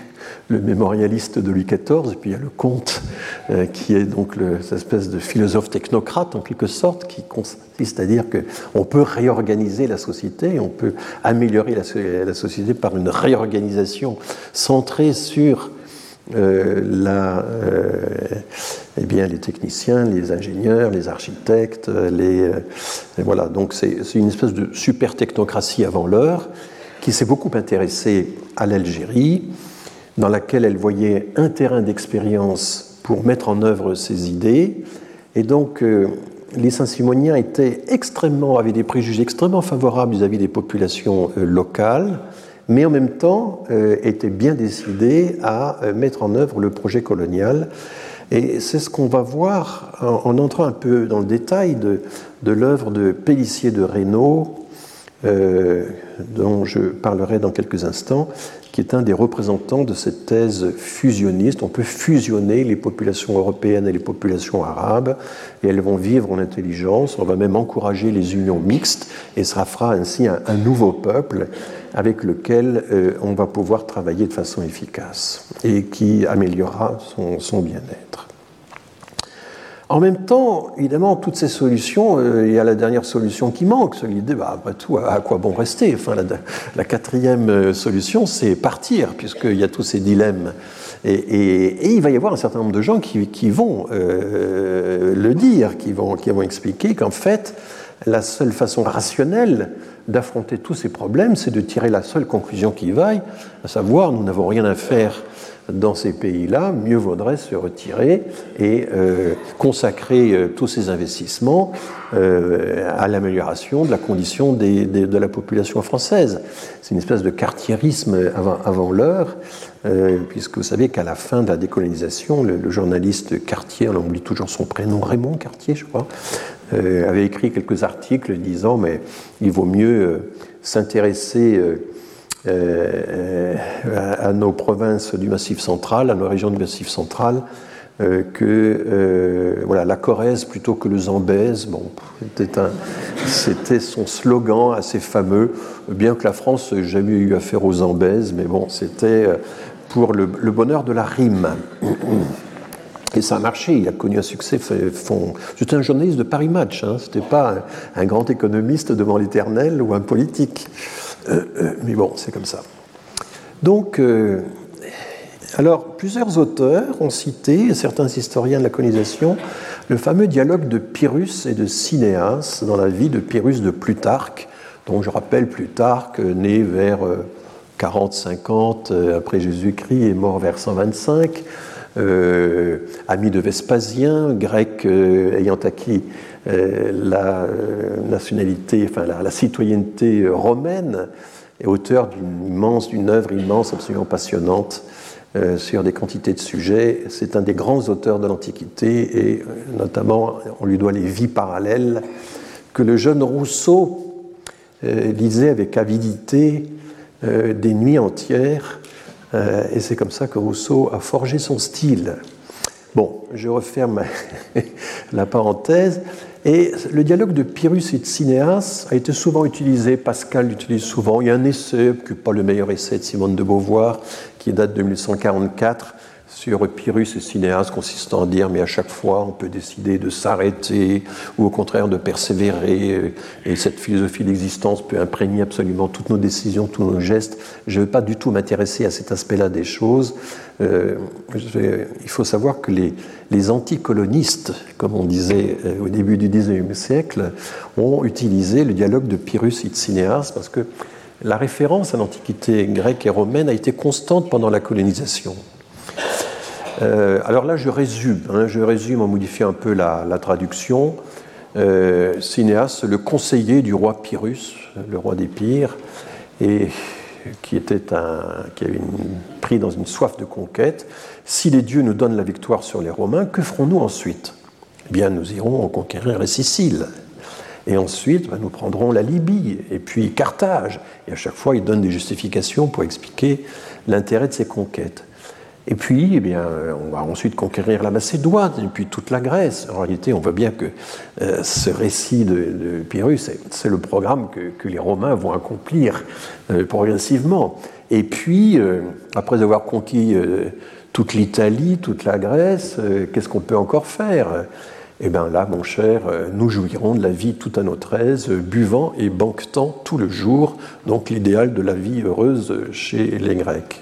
le mémorialiste de Louis XIV, et puis il y a le comte, euh, qui est donc cette espèce de philosophe technocrate en quelque sorte, qui consiste à dire qu'on peut réorganiser la société, on peut améliorer la, société par une réorganisation centrée sur euh, euh, eh les techniciens, les ingénieurs, les architectes, voilà. Donc c'est une espèce de super technocratie avant l'heure qui s'est beaucoup intéressée à l'Algérie, dans laquelle elle voyait un terrain d'expérience pour mettre en œuvre ses idées. Et donc, euh, les Saint-Simoniens étaient extrêmement, avaient des préjugés extrêmement favorables vis-à-vis des populations euh, locales, mais en même temps euh, étaient bien décidés à mettre en œuvre le projet colonial. Et c'est ce qu'on va voir en, entrant un peu dans le détail de, de l'œuvre de Pellissier de Reynaud, dont je parlerai dans quelques instants, qui est un des représentants de cette thèse fusionniste. On peut fusionner les populations européennes et les populations arabes, et elles vont vivre en intelligence. On va même encourager les unions mixtes, et ça fera ainsi un, nouveau peuple avec lequel euh, on va pouvoir travailler de façon efficace et qui améliorera son, son bien-être. En même temps, évidemment, toutes ces solutions, euh, il y a la dernière solution qui manque, c'est l'idée, bah, après tout, à quoi bon rester? Enfin, la, quatrième euh, solution, c'est partir, puisqu'il y a tous ces dilemmes. Et, il va y avoir un certain nombre de gens qui, vont euh, le dire, qui vont, qui vont expliquer qu'en fait, la seule façon rationnelle d'affronter tous ces problèmes, c'est de tirer la seule conclusion qui vaille, à savoir, nous n'avons rien à faire dans ces pays-là, mieux vaudrait se retirer et euh, consacrer euh, tous ces investissements euh, à l'amélioration de la condition de la population française. C'est une espèce de quartiérisme avant, l'heure, puisque vous savez qu'à la fin de la décolonisation, le, journaliste Cartier, on oublie toujours son prénom, Raymond Cartier, je crois, avait écrit quelques articles disant mais il vaut mieux s'intéresser à, nos provinces du Massif central, à nos régions du Massif central, euh, que euh, voilà, la Corrèze plutôt que le Zambèze. Bon, c'était son slogan assez fameux, bien que la France n'ait jamais eu affaire aux Zambèze, mais bon, c'était pour le, bonheur de la rime. Et ça a marché, il a connu un succès. C'était un journaliste de Paris Match, hein, c'était pas un, grand économiste devant l'éternel ou un politique. Euh, euh, mais bon, c'est comme ça. Donc, euh, alors, plusieurs auteurs ont cité, certains historiens de la colonisation, le fameux dialogue de Pyrrhus et de Cinéas dans la vie de Pyrrhus de Plutarque, dont je rappelle Plutarque, né vers 40-50 après Jésus-Christ et mort vers 125, ami de Vespasien, grec ayant acquis la euh, nationalité, enfin la, citoyenneté romaine, est auteur d'une immense, d'une œuvre immense, absolument passionnante euh, sur des quantités de sujets. C'est un des grands auteurs de l'Antiquité et notamment on lui doit les vies parallèles que le jeune Rousseau lisait avec avidité des nuits entières. et c'est comme ça que Rousseau a forgé son style. Bon, je referme la parenthèse. Et le dialogue de Pyrrhus et de Cinéas a été souvent utilisé, Pascal l'utilise souvent. Il y a un essai, qui n'est pas le meilleur essai de Simone de Beauvoir, qui date de 1844, sur Pyrrhus et Cinéas, consistant à dire mais à chaque fois on peut décider de s'arrêter ou au contraire de persévérer et cette philosophie d'existence peut imprégner absolument toutes nos décisions, tous nos gestes. Je ne veux pas du tout m'intéresser à cet aspect-là des choses. Euh, il faut savoir que les, anticolonistes, comme on disait euh, au début du XIXe siècle, ont utilisé le dialogue de Pyrrhus Cinéas parce que la référence à l'Antiquité grecque et romaine a été constante pendant la colonisation. Euh, alors là, je résume, hein, je résume en modifiant un peu la, traduction. Euh, le conseiller du roi Pyrrhus, le roi des Pires, et qui avait pris dans une soif de conquête. Si les dieux nous donnent la victoire sur les Romains, que ferons-nous ensuite? Eh bien, nous irons conquérir la Sicile. Et ensuite, ben, nous prendrons la Libye et puis Carthage. Et à chaque fois, il donne des justifications pour expliquer l'intérêt de ces conquêtes. Et puis, eh bien, on va ensuite conquérir la Macédoine et puis toute la Grèce. En réalité, on voit bien que euh, ce récit de, Pyrrhus, c'est le programme que, les Romains vont accomplir euh, progressivement. Et puis, euh, après avoir conquis toute l'Italie, toute la Grèce, qu'est-ce qu'on peut encore faire? Eh bien là, mon cher, nous jouirons de la vie tout à notre aise, buvant et banquetant tout le jour, donc l'idéal de la vie heureuse chez les Grecs.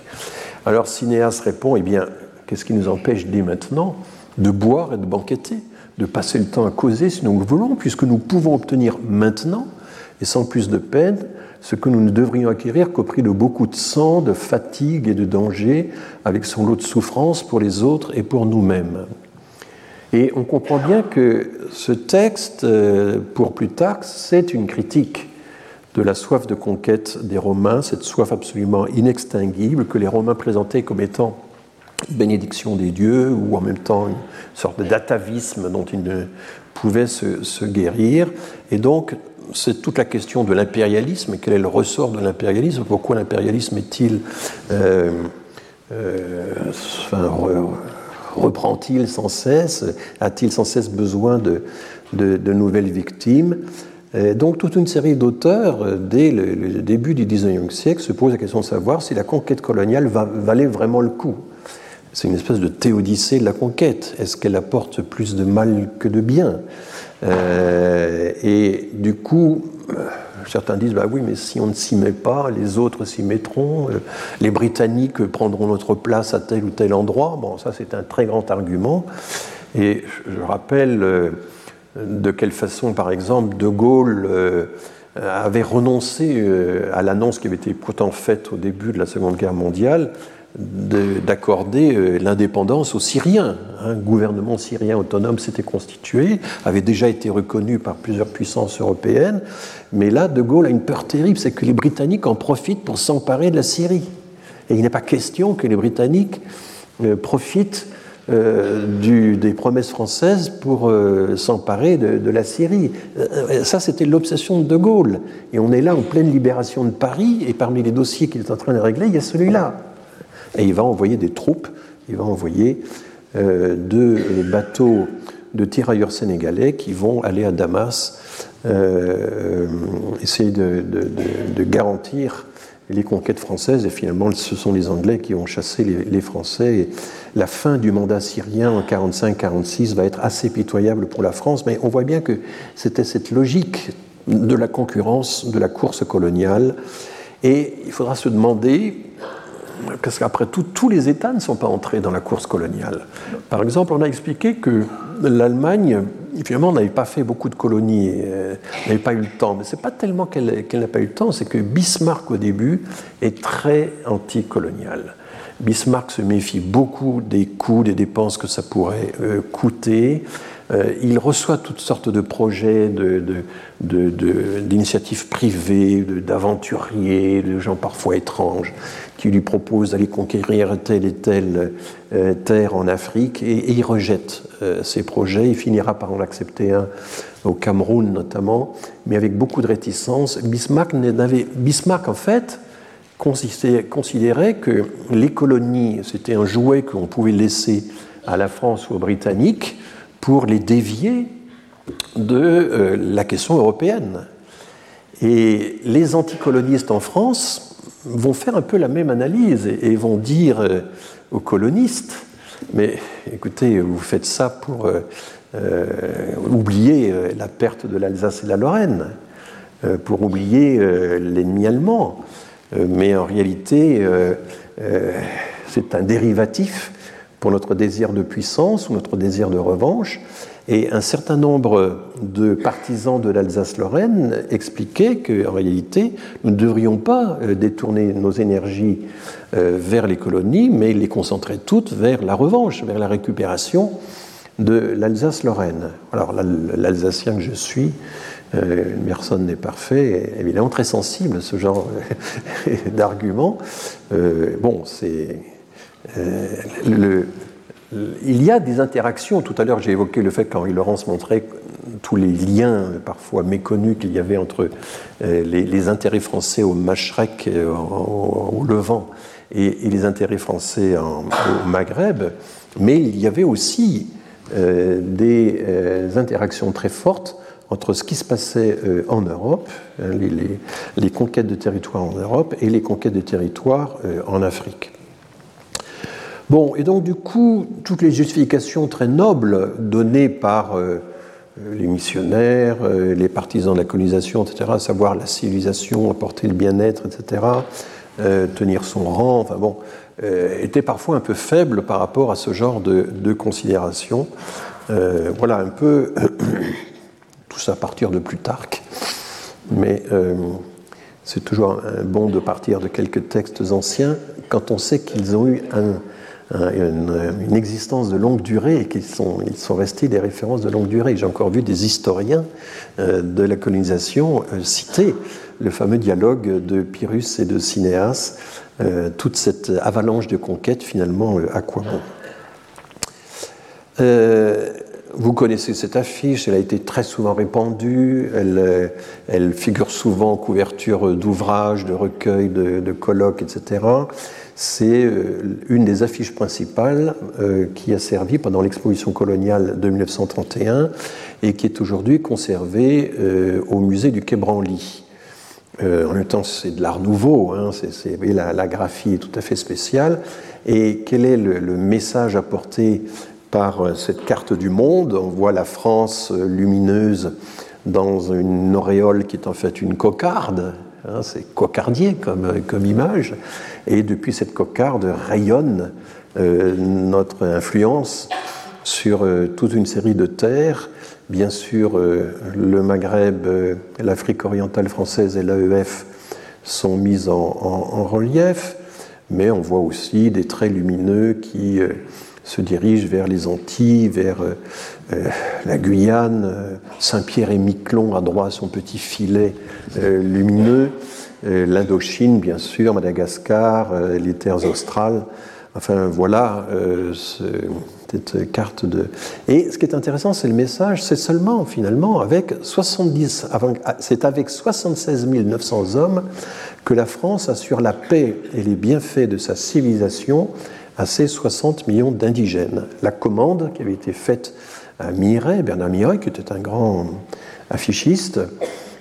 Alors Cinéas répond, eh bien, qu'est-ce qui nous empêche dès maintenant de boire et de banqueter, de passer le temps à causer si nous le voulons, puisque nous pouvons obtenir maintenant, et sans plus de peine, ce que nous ne devrions acquérir qu'au prix de beaucoup de sang, de fatigue et de danger, avec son lot de souffrance pour les autres et pour nous-mêmes. Et on comprend bien que ce texte, euh, pour Plutarque, c'est une critique de la soif de conquête des Romains, cette soif absolument inextinguible que les Romains présentaient comme étant une bénédiction des dieux ou en même temps une sorte d'atavisme dont ils ne pouvaient se, guérir. Et donc, c'est toute la question de l'impérialisme. Quel est le ressort de l'impérialisme? Pourquoi l'impérialisme est-il. Euh, euh, reprend-il sans cesse? A-t-il sans cesse besoin de, de nouvelles victimes? Donc toute une série d'auteurs, euh, dès le, début du XIXe siècle, se posent la question de savoir si la conquête coloniale valait vraiment le coup. c'est une espèce de théodicée de la conquête. Est-ce qu'elle apporte plus de mal que de bien? Euh, Et du coup, certains disent bah oui, mais si on ne s'y met pas, les autres s'y mettront. Euh, les Britanniques prendront notre place à tel ou tel endroit. Bon, ça c'est un très grand argument. Et je rappelle euh, de quelle façon, par exemple, De Gaulle avait renoncé à l'annonce qui avait été pourtant faite au début de la Seconde Guerre mondiale d'accorder euh, l'indépendance aux Syriens. Un gouvernement syrien autonome s'était constitué, avait déjà été reconnu par plusieurs puissances européennes, mais là, De Gaulle a une peur terrible, c'est que les Britanniques en profitent pour s'emparer de la Syrie. Et il n'est pas question que les Britanniques euh, profitent euh, des promesses françaises pour s'emparer de, la Syrie. ça, c'était l'obsession de De Gaulle. Et on est là en pleine libération de Paris, et parmi les dossiers qu'il est en train de régler, il y a celui-là. Et il va envoyer des troupes, il va envoyer euh, deux bateaux de tirailleurs sénégalais qui vont aller à Damas euh, essayer de, garantir les conquêtes françaises. Et finalement, ce sont les Anglais qui ont chassé les, Français. La fin du mandat syrien en 45-46 va être assez pitoyable pour la France. Mais on voit bien que c'était cette logique de la concurrence, de la course coloniale. Et il faudra se demander parce qu'après tout, tous les États ne sont pas entrés dans la course coloniale. Par exemple, on a expliqué que l'Allemagne, finalement, n'avait pas fait beaucoup de colonies, euh, n'avait pas eu le temps. Mais ce n'est pas tellement qu'elle n'a pas eu le temps, c'est que Bismarck, au début, est très anticolonial. Bismarck se méfie beaucoup des coûts, des dépenses que ça pourrait euh, coûter. Euh, il reçoit toutes sortes de projets, d'initiatives de, privées, d'aventuriers, de, gens parfois étranges, qui lui proposent d'aller conquérir telle et telle euh, terre en Afrique, et, il rejette euh, ces projets. Il finira par en accepter un au Cameroun notamment, mais avec beaucoup de réticence. Bismarck, Bismarck en fait, considérait que les colonies, c'était un jouet qu'on pouvait laisser à la France ou aux Britanniques, pour les dévier de euh, la question européenne. Et les anticolonistes en France vont faire un peu la même analyse et, vont dire euh, aux colonistes, mais écoutez, vous faites ça pour euh, oublier la perte de l'Alsace et de la Lorraine, pour oublier l'ennemi allemand. mais en réalité, c'est un dérivatif pour notre désir de puissance ou notre désir de revanche. Et un certain nombre de partisans de l'Alsace-Lorraine expliquaient qu'en réalité, nous ne devrions pas euh, détourner nos énergies euh, vers les colonies, mais les concentrer toutes vers la revanche, vers la récupération de l'Alsace-Lorraine. Alors l'Alsacien que je suis, euh, personne n'est parfait, est évidemment très sensible à ce genre d'argument. bon, c'est le, il y a des interactions. Tout à l'heure, j'ai évoqué le fait qu'Henri Laurence montrait tous les liens parfois méconnus qu'il y avait entre euh, les, intérêts français au Machrek, euh, au, Levant, et, les intérêts français au Maghreb. Mais il y avait aussi des interactions très fortes entre ce qui se passait en Europe, hein, les, conquêtes de territoire en Europe, et les conquêtes de territoire en Afrique. Bon, et donc du coup, toutes les justifications très nobles données par euh, les missionnaires, euh, les partisans de la colonisation, etc., à savoir la civilisation, apporter le bien-être, etc., euh, tenir son rang, enfin bon, étaient parfois un peu faibles par rapport à ce genre de, de considération. voilà un peu tout ça à partir de Plutarque, mais c'est toujours bon de partir de quelques textes anciens quand on sait qu'ils ont eu un une, existence de longue durée et qu'ils sont, ils sont restés des références de longue durée. J'ai encore vu des historiens euh, de la colonisation euh, citer le fameux dialogue de Pyrrhus et de Cinéas, euh, toute cette avalanche de conquêtes finalement à quoi bon? Vous connaissez cette affiche, elle a été très souvent répandue, elle, elle figure souvent en couverture d'ouvrages, de recueils, de colloques, etc c'est euh, une des affiches principales euh, qui a servi pendant l'exposition coloniale de 1931 et qui est aujourd'hui conservée euh, au musée du Quai Branly. en même temps, c'est de l'art nouveau, hein, la, graphie est tout à fait spéciale. Et quel est le, message apporté par cette carte du monde? On voit la France lumineuse dans une auréole qui est en fait une cocarde, hein, c'est cocardier comme, image, et depuis cette cocarde rayonne euh, notre influence sur euh, toute une série de terres. Bien sûr, euh, le Maghreb, l'Afrique orientale française et l'AEF sont mises en, relief, mais on voit aussi des traits lumineux qui se dirigent vers les Antilles, vers la Guyane, Saint-Pierre et Miquelon à droite, son petit filet lumineux, l'Indochine, bien sûr, Madagascar, les terres australes. Enfin, voilà euh, cette carte de. Et ce qui est intéressant, c'est le message, c'est seulement finalement avec 70, c'est avec 76 900 hommes que la France assure la paix et les bienfaits de sa civilisation à ses 60 millions d'indigènes. La commande qui avait été faite à Miret, Bernard Miret, qui était un grand affichiste,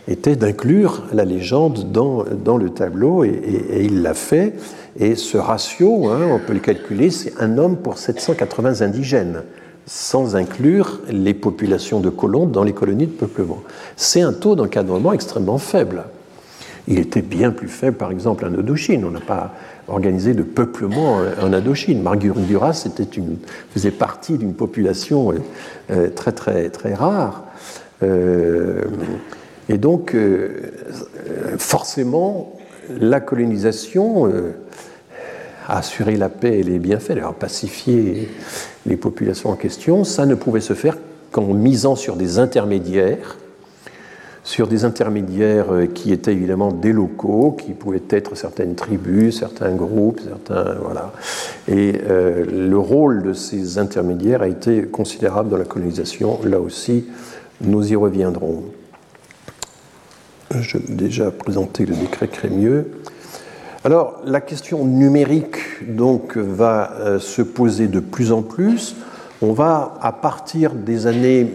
était d'inclure la légende dans, dans le tableau, et, il l'a fait. Et ce ratio, hein, on peut le calculer, c'est un homme pour 780 indigènes, sans inclure les populations de colons dans les colonies de peuplement. C'est un taux d'encadrement extrêmement faible. Il était bien plus faible, par exemple, en Indochine. On n'a pas organisé de peuplement en Indochine. Marguerite Duras faisait partie d'une population euh, euh, très, très, très rare. Euh, et donc, forcément, la colonisation assurer la paix et les bienfaits, à pacifier les populations en question, ça ne pouvait se faire qu'en misant sur des intermédiaires, sur des intermédiaires euh, qui étaient évidemment des locaux, qui pouvaient être certaines tribus, certains groupes, certains voilà. Et euh, le rôle de ces intermédiaires a été considérable dans la colonisation. Là aussi, nous y reviendrons. Je vais déjà présenté le décret Crémieux. Alors la question numérique donc va euh, se poser de plus en plus. On va à partir des années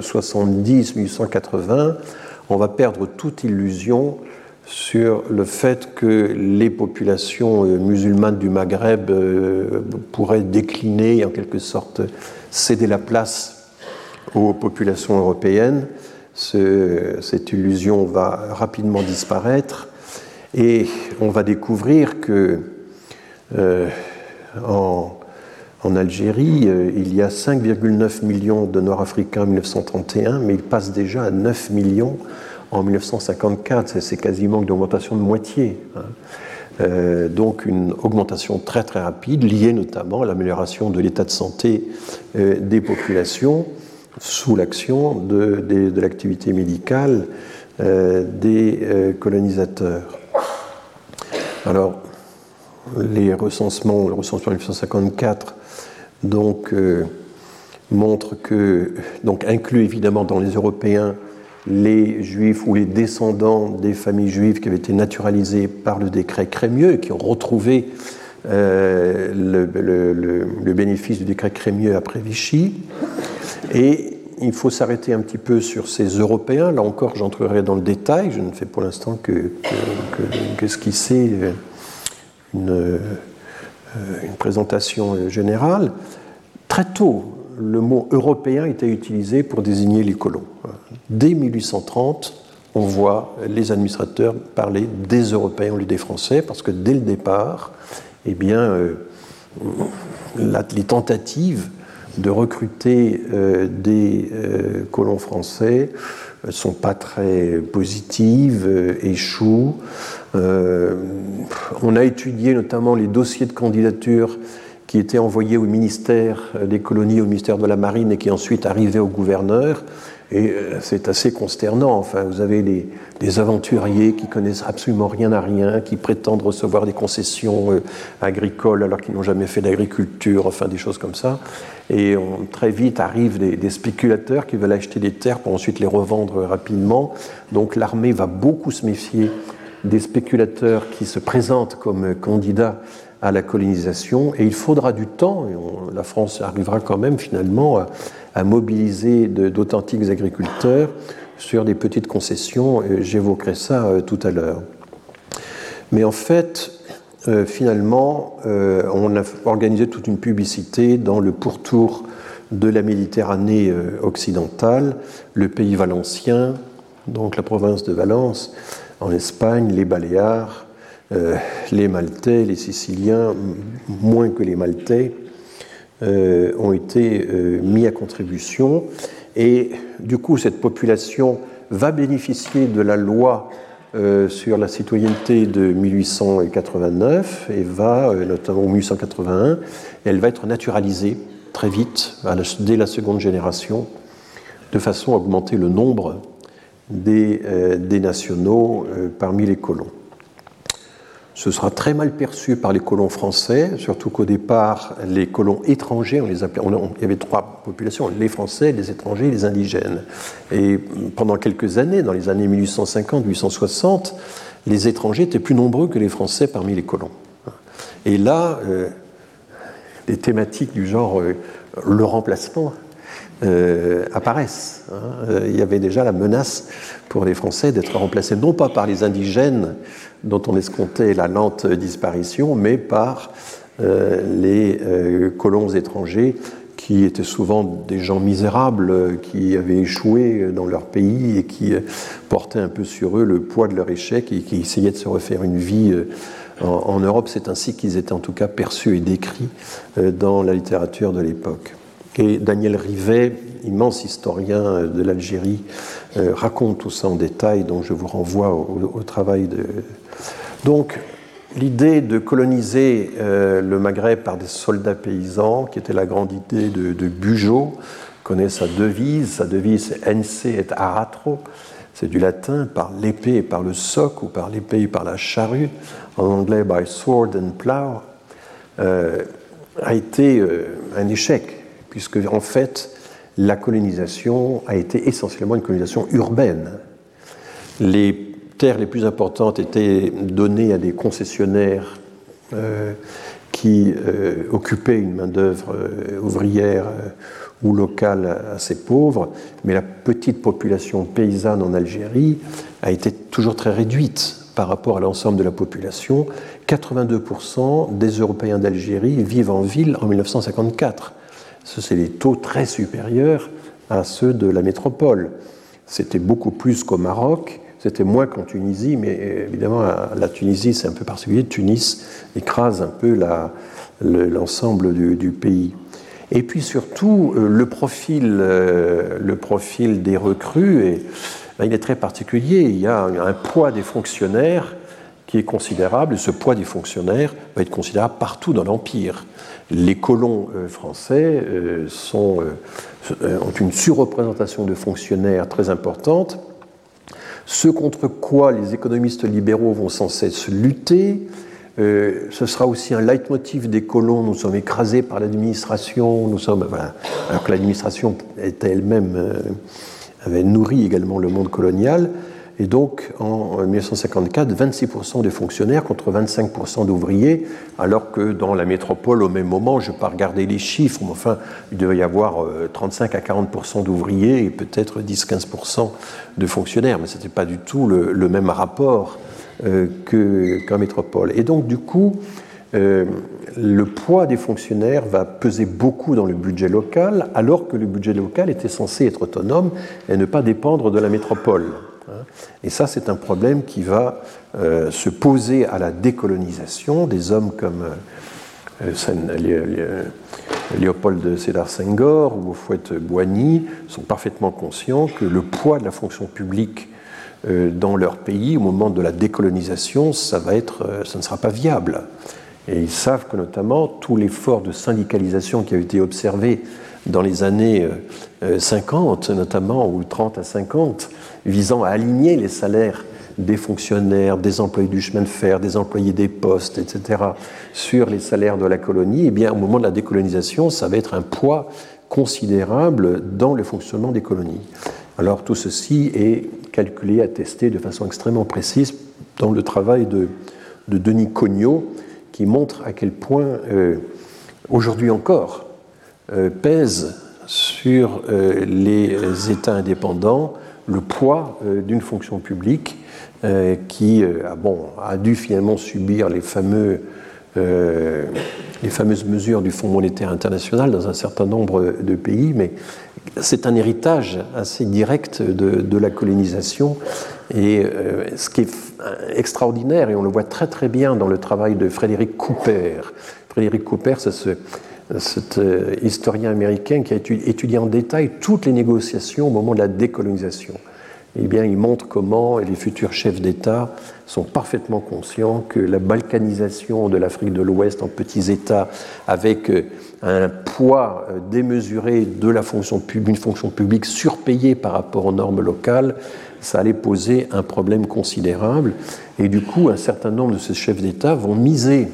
1870-1880, on va perdre toute illusion sur le fait que les populations euh, musulmanes du Maghreb euh, pourraient décliner, en quelque sorte céder la place aux populations européennes. cette illusion va rapidement disparaître et on va découvrir que euh, en, Algérie, euh, il y a 5,9 millions de Nord-Africains en 1931, mais il passe déjà à 9 millions en 1954. C'est quasiment une augmentation de moitié. Hein. Euh, donc une augmentation très très rapide, liée notamment à l'amélioration de l'état de santé des populations sous l'action de, de l'activité médicale des colonisateurs. Alors, les recensements, le recensement 1954, donc, euh, montre que, donc, inclut évidemment dans les Européens les juifs ou les descendants des familles juives qui avaient été naturalisées par le décret Crémieux et qui ont retrouvé euh, le, bénéfice du décret Crémieux après Vichy. Et il faut s'arrêter un petit peu sur ces Européens. Là encore, j'entrerai dans le détail. Je ne fais pour l'instant que, que, que, une, euh, une, présentation générale. Très tôt, le mot européen était utilisé pour désigner les colons. Dès 1830, on voit les administrateurs parler des Européens au lieu des Français, parce que dès le départ, eh bien, euh, les tentatives de recruter euh, des euh, colons français sont pas très positives, euh, échouent. on a étudié notamment les dossiers de candidature qui étaient envoyés au ministère des colonies, au ministère de la Marine et qui ensuite arrivaient au gouverneur. Et euh, c'est assez consternant. Enfin, vous avez des aventuriers qui connaissent absolument rien à rien, qui prétendent recevoir des concessions euh, agricoles alors qu'ils n'ont jamais fait d'agriculture, enfin des choses comme ça. Et on, très vite arrivent des, spéculateurs qui veulent acheter des terres pour ensuite les revendre rapidement. Donc l'armée va beaucoup se méfier des spéculateurs qui se présentent comme candidats à la colonisation. Et il faudra du temps, la France arrivera quand même finalement à, à mobiliser d'authentiques agriculteurs sur des petites concessions. J'évoquerai ça tout à l'heure. Mais en fait, finalement, on a organisé toute une publicité dans le pourtour de la Méditerranée occidentale, le pays valencien, donc la province de Valence, en Espagne, les Baléares, euh, les Maltais, les Siciliens, moins que les Maltais, euh, ont été euh, mis à contribution. Et du coup, cette population va bénéficier de la loi sur la citoyenneté de 1889 et va, notamment en 1881, elle va être naturalisée très vite, dès la seconde génération, de façon à augmenter le nombre des, des nationaux parmi les colons. Ce sera très mal perçu par les colons français, surtout qu'au départ, les colons étrangers, on les appelait, il y avait trois populations, les Français, les étrangers, les indigènes. Et pendant quelques années, dans les années 1850-1860, les étrangers étaient plus nombreux que les Français parmi les colons. Et là, euh, des thématiques du genre euh, le remplacement euh, apparaissent. Hein. Il y avait déjà la menace pour les Français d'être remplacés non pas par les indigènes dont on escomptait la lente disparition, mais par euh, les euh, colons étrangers qui étaient souvent des gens misérables, qui avaient échoué dans leur pays et qui euh, portaient un peu sur eux le poids de leur échec et qui essayaient de se refaire une vie en, Europe. C'est ainsi qu'ils étaient en tout cas perçus et décrits dans la littérature de l'époque. Et Daniel Rivet, immense historien de l'Algérie, raconte tout ça en détail, donc je vous renvoie au travail de, donc, l'idée de coloniser euh, le Maghreb par des soldats paysans, qui était la grande idée de, de Bugeaud, connaît sa devise. Sa devise c'est Ense et aratro. C'est du latin, par l'épée et par le soc, ou par l'épée et par la charrue, en anglais by sword and plow, euh, a été euh, un échec, puisque en fait, la colonisation a été essentiellement une colonisation urbaine. Les terres les plus importantes étaient données à des concessionnaires euh, qui euh, occupaient une main-d'œuvre euh, ouvrière ou locale assez pauvre, mais la petite population paysanne en Algérie a été toujours très réduite par rapport à l'ensemble de la population. 82% des Européens d'Algérie vivent en ville en 1954. Ce sont des taux très supérieurs à ceux de la métropole. C'était beaucoup plus qu'au Maroc c'était moins qu'en Tunisie, mais évidemment, la Tunisie, c'est un peu particulier. Tunis écrase un peu l'ensemble du, pays. Et puis surtout, euh, le profil, euh, le profil des recrues, ben, il est très particulier. Il y a un, poids des fonctionnaires qui est considérable, ce poids des fonctionnaires va être considérable partout dans l'Empire. Les colons euh, français ont une surreprésentation de fonctionnaires très importante, ce contre quoi les économistes libéraux vont sans cesse lutter. Euh, ce sera aussi un leitmotiv des colons. Nous sommes écrasés par l'administration. Nous sommes, alors que l'administration était elle-même euh, avait nourri également le monde colonial. Et donc, en 1954, 26% des fonctionnaires contre 25% d'ouvriers, alors que dans la métropole, au même moment, je ne vais pas regarder les chiffres, mais enfin, il devait y avoir 35 euh, à 40% d'ouvriers et peut-être 10-15% de fonctionnaires, mais ce n'était pas du tout le, même rapport euh, qu'en métropole. Et donc, du coup, euh, le poids des fonctionnaires va peser beaucoup dans le budget local, alors que le budget local était censé être autonome et ne pas dépendre de la métropole. Et ça, c'est un problème qui va euh, se poser à la décolonisation des hommes comme euh, Léopold Sédar Senghor ou Fouette Boigny sont parfaitement conscients que le poids de la fonction publique euh, dans leur pays au moment de la décolonisation, ça, ça ne sera pas viable. Et ils savent que notamment tout l'effort de syndicalisation qui a été observé dans les années 50, notamment, ou 30 à 50, visant à aligner les salaires des fonctionnaires, des employés du chemin de fer, des employés des postes, etc., sur les salaires de la colonie, eh bien, au moment de la décolonisation, ça va être un poids considérable dans le fonctionnement des colonies. Alors tout ceci est calculé, attesté de façon extrêmement précise dans le travail de, Denis Cognot, qui montre à quel point, euh, aujourd'hui encore, euh, pèse sur euh, les États indépendants le poids d'une fonction publique qui a, bon, a dû finalement subir les fameuses mesures du Fonds monétaire international dans un certain nombre de pays, mais c'est un héritage assez direct de, la colonisation. Et euh, ce qui est extraordinaire, et on le voit très très bien dans le travail de Frédéric Cooper. Frédéric Cooper, c'est ce, cet euh, historien américain qui a étudié en détail toutes les négociations au moment de la décolonisation eh bien, il montre comment les futurs chefs d'État sont parfaitement conscients que la balkanisation de l'Afrique de l'Ouest en petits États, avec euh, un poids euh, démesuré de la fonction publique, fonction publique surpayée par rapport aux normes locales, ça allait poser un problème considérable. Et du coup, un certain nombre de ces chefs d'État vont miser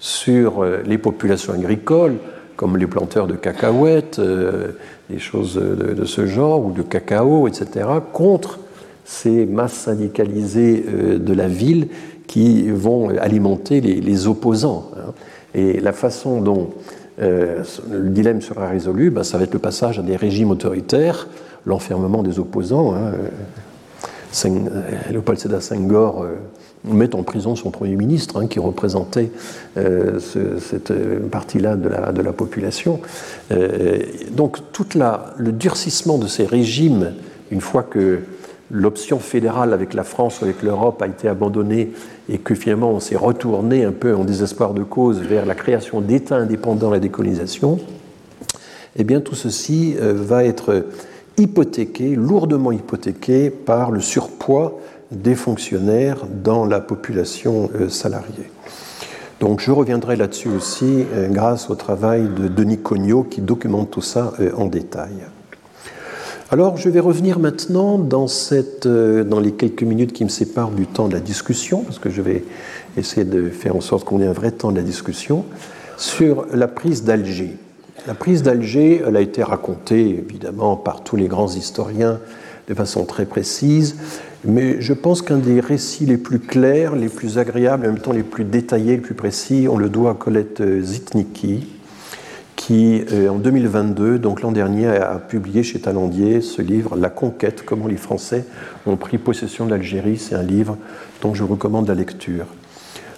sur euh, les populations agricoles, comme les planteurs de cacahuètes, des choses de, ce genre, ou de cacao, etc., contre ces masses syndicalisées euh, de la ville qui vont alimenter les, opposants. Hein. Et la façon dont euh, le dilemme sera résolu, ben, ça va être le passage à des régimes autoritaires, l'enfermement des opposants. Hein. Léopold Sédar Senghor met en prison son Premier ministre, hein, qui représentait euh, cette partie-là de la, population. Euh, donc tout le durcissement de ces régimes, une fois que l'option fédérale avec la France avec l'Europe a été abandonnée et que finalement on s'est retourné un peu en désespoir de cause vers la création d'États indépendants et la décolonisation, eh bien tout ceci euh, va être hypothéqué, lourdement hypothéqué par le surpoids des fonctionnaires dans la population euh, salariée. Donc je reviendrai là-dessus aussi euh, grâce au travail de Denis Cognot qui documente tout ça euh, en détail. Alors je vais revenir maintenant dans, dans les quelques minutes qui me séparent du temps de la discussion, parce que je vais essayer de faire en sorte qu'on ait un vrai temps de la discussion, sur la prise d'Alger. La prise d'Alger, elle a été racontée évidemment par tous les grands historiens de façon très précise. Mais je pense qu'un des récits les plus clairs, les plus agréables, en même temps les plus détaillés, les plus précis, on le doit à Colette Zitnicki, qui euh, en 2022, donc l'an dernier, a publié chez Talandier ce livre La conquête, comment les Français ont pris possession de l'Algérie. C'est un livre dont je recommande la lecture.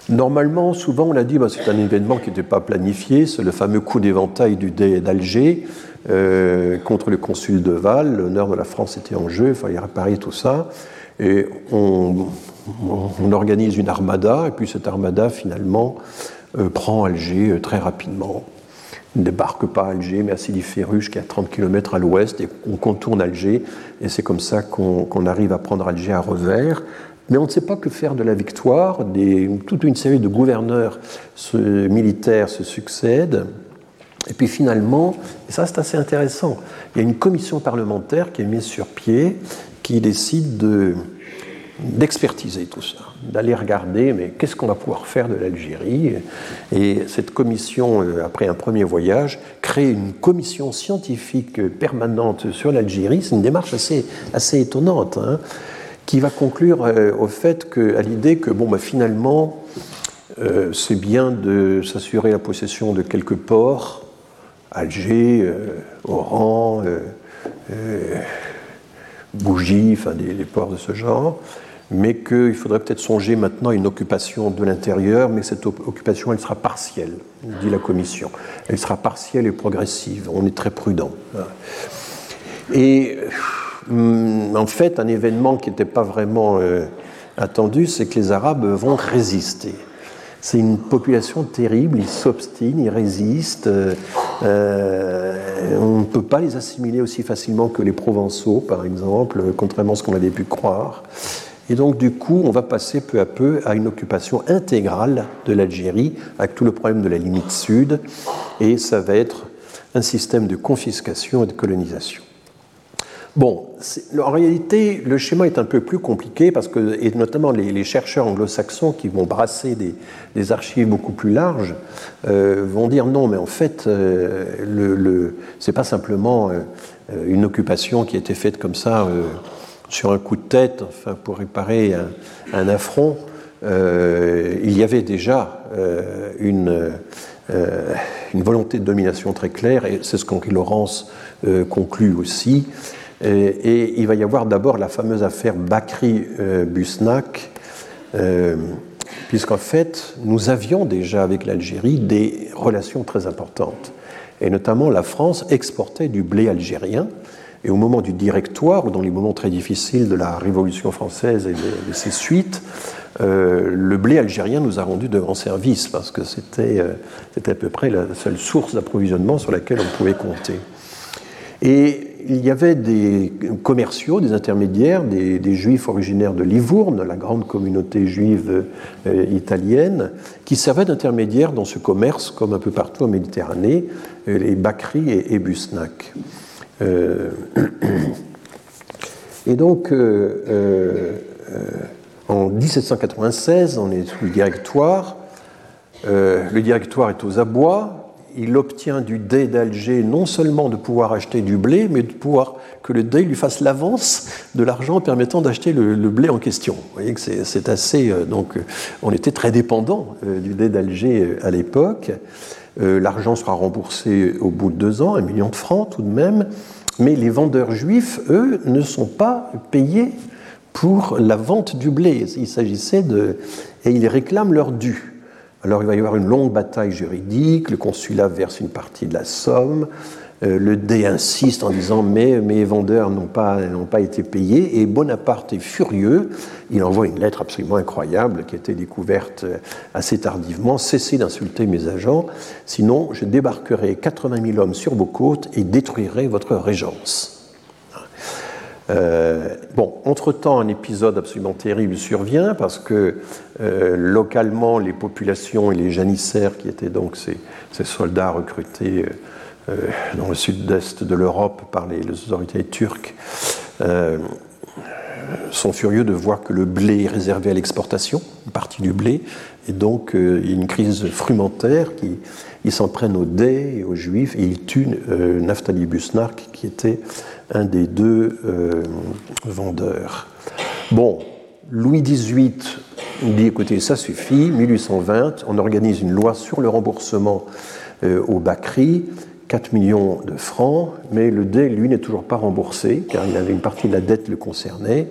Normalement, souvent on l'a dit, bah, c'est un événement qui n'était pas planifié, c'est le fameux coup d'éventail du dé d'Alger euh, contre le consul de Val, l'honneur de la France était en jeu, il fallait réparer tout ça. Et on, organise une armada, et puis cette armada, finalement, euh, prend Alger euh, très rapidement. ne débarque pas à Alger, mais à Sidi Ferruche, qui est à 30 km à l'ouest, et on contourne Alger, et c'est comme ça qu'on arrive à prendre Alger à revers. Mais on ne sait pas que faire de la victoire. Toute une série de gouverneurs militaires se succèdent. Et puis finalement, et ça c'est assez intéressant, il y a une commission parlementaire qui est mise sur pied qui décide de, d'expertiser tout ça, d'aller regarder, mais qu'est-ce qu'on va pouvoir faire de l'Algérie? Et cette commission, euh, après un premier voyage, crée une commission scientifique permanente sur l'Algérie. C'est une démarche assez, assez étonnante, hein, qui va conclure euh, au fait que, à l'idée que, bon, bah, finalement, euh, c'est bien de s'assurer la possession de quelques ports, Alger, Oran, bougies, enfin des, ports de ce genre, mais qu'il faudrait peut-être songer maintenant à une occupation de l'intérieur, mais cette occupation, elle sera partielle, dit la Commission. Elle sera partielle et progressive. On est très prudent. Et hum, en fait, un événement qui n'était pas vraiment euh, attendu, c'est que les Arabes vont résister. C'est une population terrible, ils s'obstinent, ils résistent. Euh, euh, on ne peut pas les assimiler aussi facilement que les Provençaux, par exemple, contrairement à ce qu'on avait pu croire. Et donc, du coup, on va passer peu à peu à une occupation intégrale de l'Algérie, avec tout le problème de la limite sud, et ça va être un système de confiscation et de colonisation. Bon, en réalité, le schéma est un peu plus compliqué parce que, et notamment les, chercheurs anglo-saxons qui vont brasser des, archives beaucoup plus larges euh, vont dire non, mais en fait, euh, le, c'est pas simplement euh, une occupation qui a été faite comme ça sur un coup de tête, enfin pour réparer un, affront. il y avait déjà une, une volonté de domination très claire, et c'est ce qu'Henri Laurence conclut aussi. Et, il va y avoir d'abord la fameuse affaire Bakri-Busnak, puisqu'en fait, nous avions déjà avec l'Algérie des relations très importantes. Et notamment, la France exportait du blé algérien. Et au moment du directoire, ou dans les moments très difficiles de la Révolution française et de, ses suites, euh, le blé algérien nous a rendu de grands services parce que c'était euh, à peu près la seule source d'approvisionnement sur laquelle on pouvait compter. Et il y avait des commerciaux, des intermédiaires, des, juifs originaires de Livourne, la grande communauté juive euh, italienne, qui servaient d'intermédiaires dans ce commerce, comme un peu partout en Méditerranée, euh, les Bakri et, et Busnak. Euh, et donc, en 1796, on est sous le directoire. le directoire est aux abois il obtient du Dey d'Alger non seulement de pouvoir acheter du blé, mais de pouvoir que le Dey lui fasse l'avance de l'argent permettant d'acheter le, blé en question. Vous voyez que c'est assez. Euh, donc, euh, on était très dépendant euh, du Dey d'Alger à l'époque. l'argent sera remboursé au bout de deux ans, un million de francs tout de même. Mais les vendeurs juifs, eux, ne sont pas payés pour la vente du blé. Il s'agissait de. Et ils réclament leur dû. Alors il va y avoir une longue bataille juridique, le consulat verse une partie de la somme, euh, le dé insiste en disant mais mes vendeurs n'ont pas, pas été payés, et Bonaparte est furieux, il envoie une lettre absolument incroyable qui a été découverte euh, assez tardivement, cessez d'insulter mes agents, sinon je débarquerai 80 000 hommes sur vos côtes et détruirai votre régence. Euh, bon, entre-temps, un épisode absolument terrible survient parce que euh, localement, les populations et les janissaires, qui étaient donc ces, soldats recrutés euh, dans le sud-est de l'Europe par les, autorités turques, sont furieux de voir que le blé est réservé à l'exportation, une partie du blé, et donc il une crise frumentaire ils s'en prennent aux Dés et aux Juifs et ils tuent Naftali Busnark qui était un des deux euh, vendeurs. Bon, Louis XVIII dit écoutez, ça suffit, 1820, on organise une loi sur le remboursement euh, au Bacri, 4 millions de francs, mais le dé, lui, n'est toujours pas remboursé, car il avait une partie de la dette le concernait.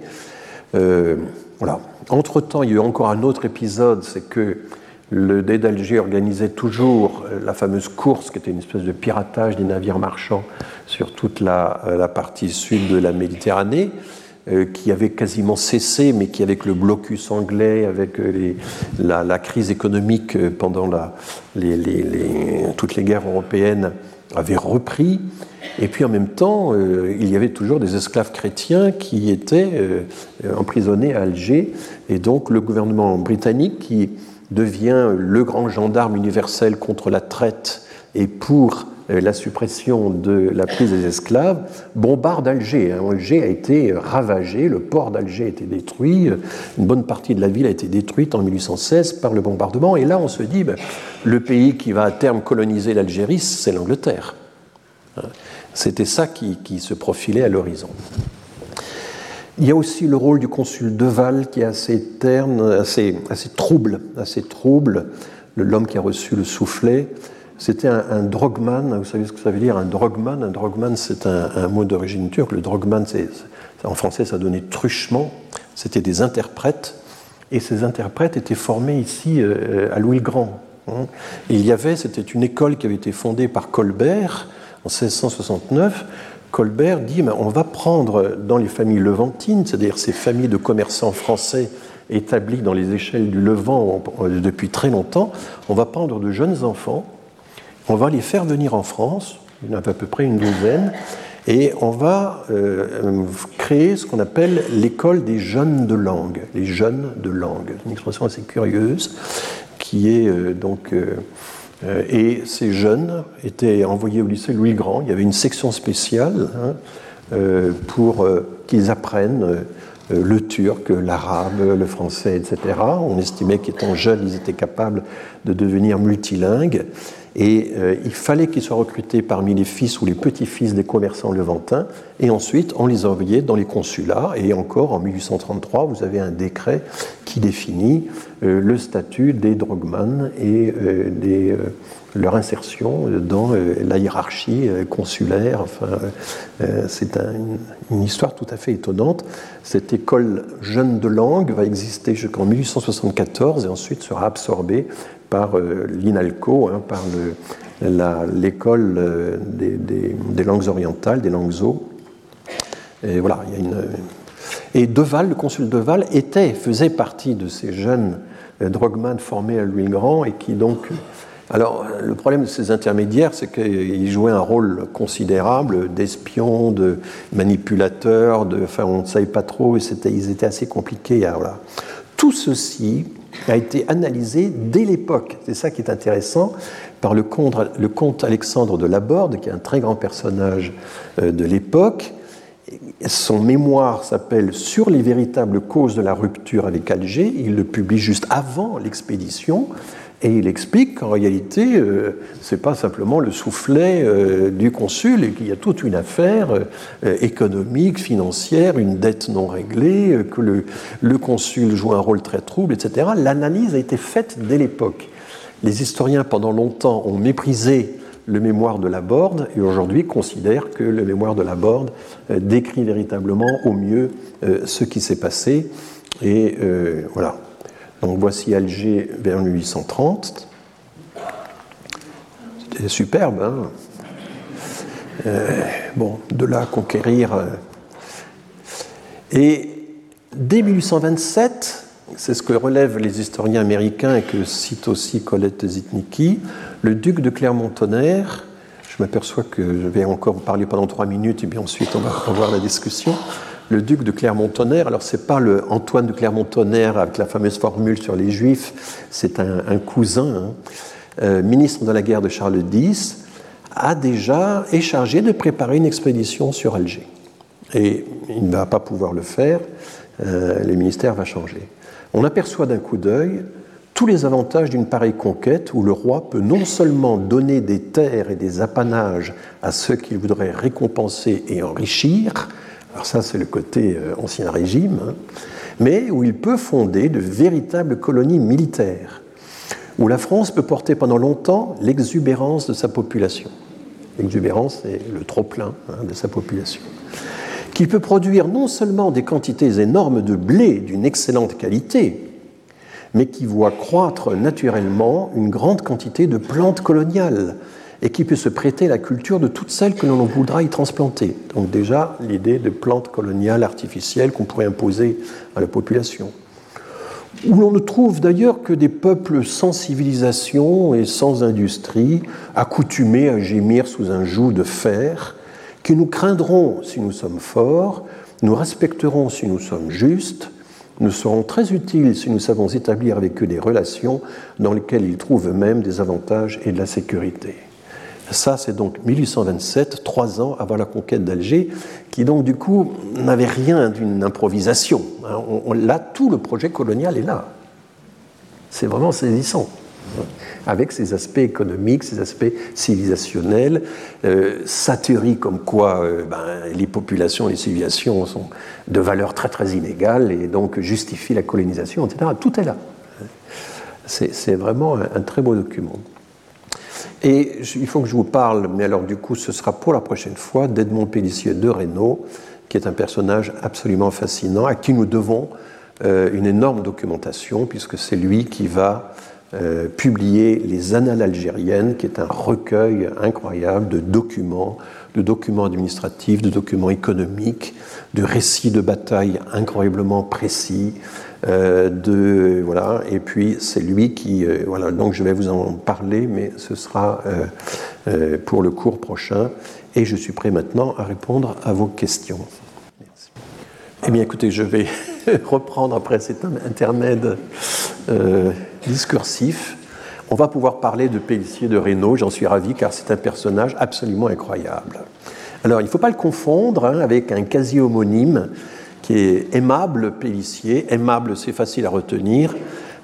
Euh, voilà. Entre-temps, il y a eu encore un autre épisode, c'est que le dé d'Alger organisait toujours euh, la fameuse course, qui était une espèce de piratage des navires marchands sur toute la, euh, partie sud de la Méditerranée, euh, qui avait quasiment cessé, mais qui, avec le blocus anglais, avec la, crise économique pendant toutes les guerres européennes, avait repris. Et puis en même temps, il y avait toujours des esclaves chrétiens qui étaient emprisonnés à Alger. Et donc le gouvernement britannique, qui devient le grand gendarme universel contre la traite et pour euh, la suppression de la prise des esclaves, bombarde Alger. Hein. Alger a été ravagé, le port d'Alger a été détruit, une bonne partie de la ville a été détruite en 1816 par le bombardement. Et là, on se dit, ben, le pays qui va à terme coloniser l'Algérie, c'est l'Angleterre. Hein. C'était ça qui, qui se profilait à l'horizon. Il y a aussi le rôle du consul Deval qui est assez terne, assez, assez trouble, assez trouble, l'homme qui a reçu le soufflet. C'était un, drogman, vous savez ce que ça veut dire un drogman? Un drogman, c'est un, mot d'origine turque. Le drogman, en français, ça donnait truchement. C'était des interprètes. Et ces interprètes étaient formés ici euh, à Louis le Grand. Hein. il y avait, c'était une école qui avait été fondée par Colbert en 1669 Colbert dit on va prendre dans les familles levantines, c'est-à-dire ces familles de commerçants français établis dans les échelles du Levant depuis très longtemps, on va prendre de jeunes enfants, on va les faire venir en France, il y en a à peu près une douzaine, et on va euh, créer ce qu'on appelle l'école des jeunes de langue, les jeunes de langue. Une expression assez curieuse qui est euh, donc euh, euh, et ces jeunes étaient envoyés au lycée Louis Grand. Il y avait une section spéciale hein, euh, pour euh, qu'ils apprennent le turc, l'arabe, le français, etc. On estimait qu'étant jeunes, ils étaient capables de devenir multilingues. Et euh, il fallait qu'ils soient recrutés parmi les fils ou les petits-fils des commerçants levantins. Et ensuite, on les envoyait dans les consulats. Et encore, en 1833, vous avez un décret qui définit euh, le statut des drogman et des, leur insertion dans la hiérarchie consulaire. C'est une histoire tout à fait étonnante. Cette école jeune de langue va exister jusqu'en 1874 et ensuite sera absorbée par euh, l'INALCO, hein, par l'école euh, des, langues orientales, des langues zo. Et voilà. Et Deval, le consul Deval, était, faisait partie de ces jeunes euh, drogman formés à Louis Grand et qui donc. Alors, le problème de ces intermédiaires, c'est qu'ils jouaient un rôle considérable d'espions, de manipulateurs, de, enfin, on ne savait pas trop, et ils étaient assez compliqués. voilà. Tout ceci a été analysé dès l'époque. C'est ça qui est intéressant par le comte, le comte Alexandre de Laborde, qui est un très grand personnage euh, de l'époque. Son mémoire s'appelle Sur les véritables causes de la rupture avec Alger. Il le publie juste avant l'expédition. Et il explique qu'en réalité, euh, ce n'est pas simplement le soufflet euh, du consul et qu'il y a toute une affaire euh, économique, financière, une dette non réglée, que le, le, consul joue un rôle très trouble, etc. L'analyse a été faite dès l'époque. Les historiens, pendant longtemps, ont méprisé le mémoire de la Borde et aujourd'hui considèrent que le mémoire de la Borde décrit véritablement au mieux ce qui s'est passé. Et voilà. Donc voici Alger vers 1830. C'était superbe. Hein euh, bon, de là conquérir. Euh. Et dès 1827, c'est ce que relèvent les historiens américains et que cite aussi Colette Zitnicki, le duc de Clermont-Tonnerre, je m'aperçois que je vais encore parler pendant trois minutes et puis ensuite on va revoir la discussion, le duc de Clermont-Tonnerre, alors c'est pas le Antoine de Clermont-Tonnerre avec la fameuse formule sur les Juifs, c'est un, cousin, hein, euh, ministre de la guerre de Charles X, a déjà est chargé de préparer une expédition sur Alger. Et il ne va pas pouvoir le faire, euh, le ministère va changer. On aperçoit d'un coup d'œil tous les avantages d'une pareille conquête où le roi peut non seulement donner des terres et des apanages à ceux qu'il voudrait récompenser et enrichir, alors ça c'est le côté euh, ancien régime, hein. mais où il peut fonder de véritables colonies militaires, où la France peut porter pendant longtemps l'exubérance de sa population. L'exubérance, c'est le trop-plein hein, de sa population. Qu'il peut produire non seulement des quantités énormes de blé d'une excellente qualité, mais qui voit croître naturellement une grande quantité de plantes coloniales, et qui peut se prêter à la culture de toutes celles que l'on voudra y transplanter. Donc déjà, l'idée de plantes coloniales artificielles qu'on pourrait imposer à la population. Où l'on ne trouve d'ailleurs que des peuples sans civilisation et sans industrie, accoutumés à gémir sous un joug de fer, qui nous craindront si nous sommes forts, nous respecterons si nous sommes justes, nous serons très utiles si nous savons établir avec eux des relations dans lesquelles ils trouvent eux-mêmes des avantages et de la sécurité. Ça, c'est donc 1827, trois ans avant la conquête d'Alger, qui donc du coup n'avait rien d'une improvisation. Hein, là, tout le projet colonial est là. C'est vraiment saisissant avec ses aspects économiques, ses aspects civilisationnels, euh, satiriques comme quoi euh, ben, les populations les civilisations sont de valeurs très très inégales et donc justifient la colonisation, etc. Tout est là. C'est vraiment un très beau document. Et il faut que je vous parle, mais alors du coup ce sera pour la prochaine fois, d'Edmond Pellissier de Reynaud, qui est un personnage absolument fascinant, à qui nous devons euh, une énorme documentation, puisque c'est lui qui va euh, publier Les Annales algériennes, qui est un recueil incroyable de documents, de documents administratifs, de documents économiques, de récits de batailles incroyablement précis, de, voilà, et puis c'est lui qui. Euh, voilà, donc je vais vous en parler, mais ce sera euh, pour le cours prochain. Et je suis prêt maintenant à répondre à vos questions. Merci. Eh bien, écoutez, je vais reprendre après cet intermède discursif. On va pouvoir parler de Pellissier de Reynaud, j'en suis ravi, car c'est un personnage absolument incroyable. Alors, il ne faut pas le confondre hein, avec un quasi-homonyme aimable Pélissier. Aimable, c'est facile à retenir.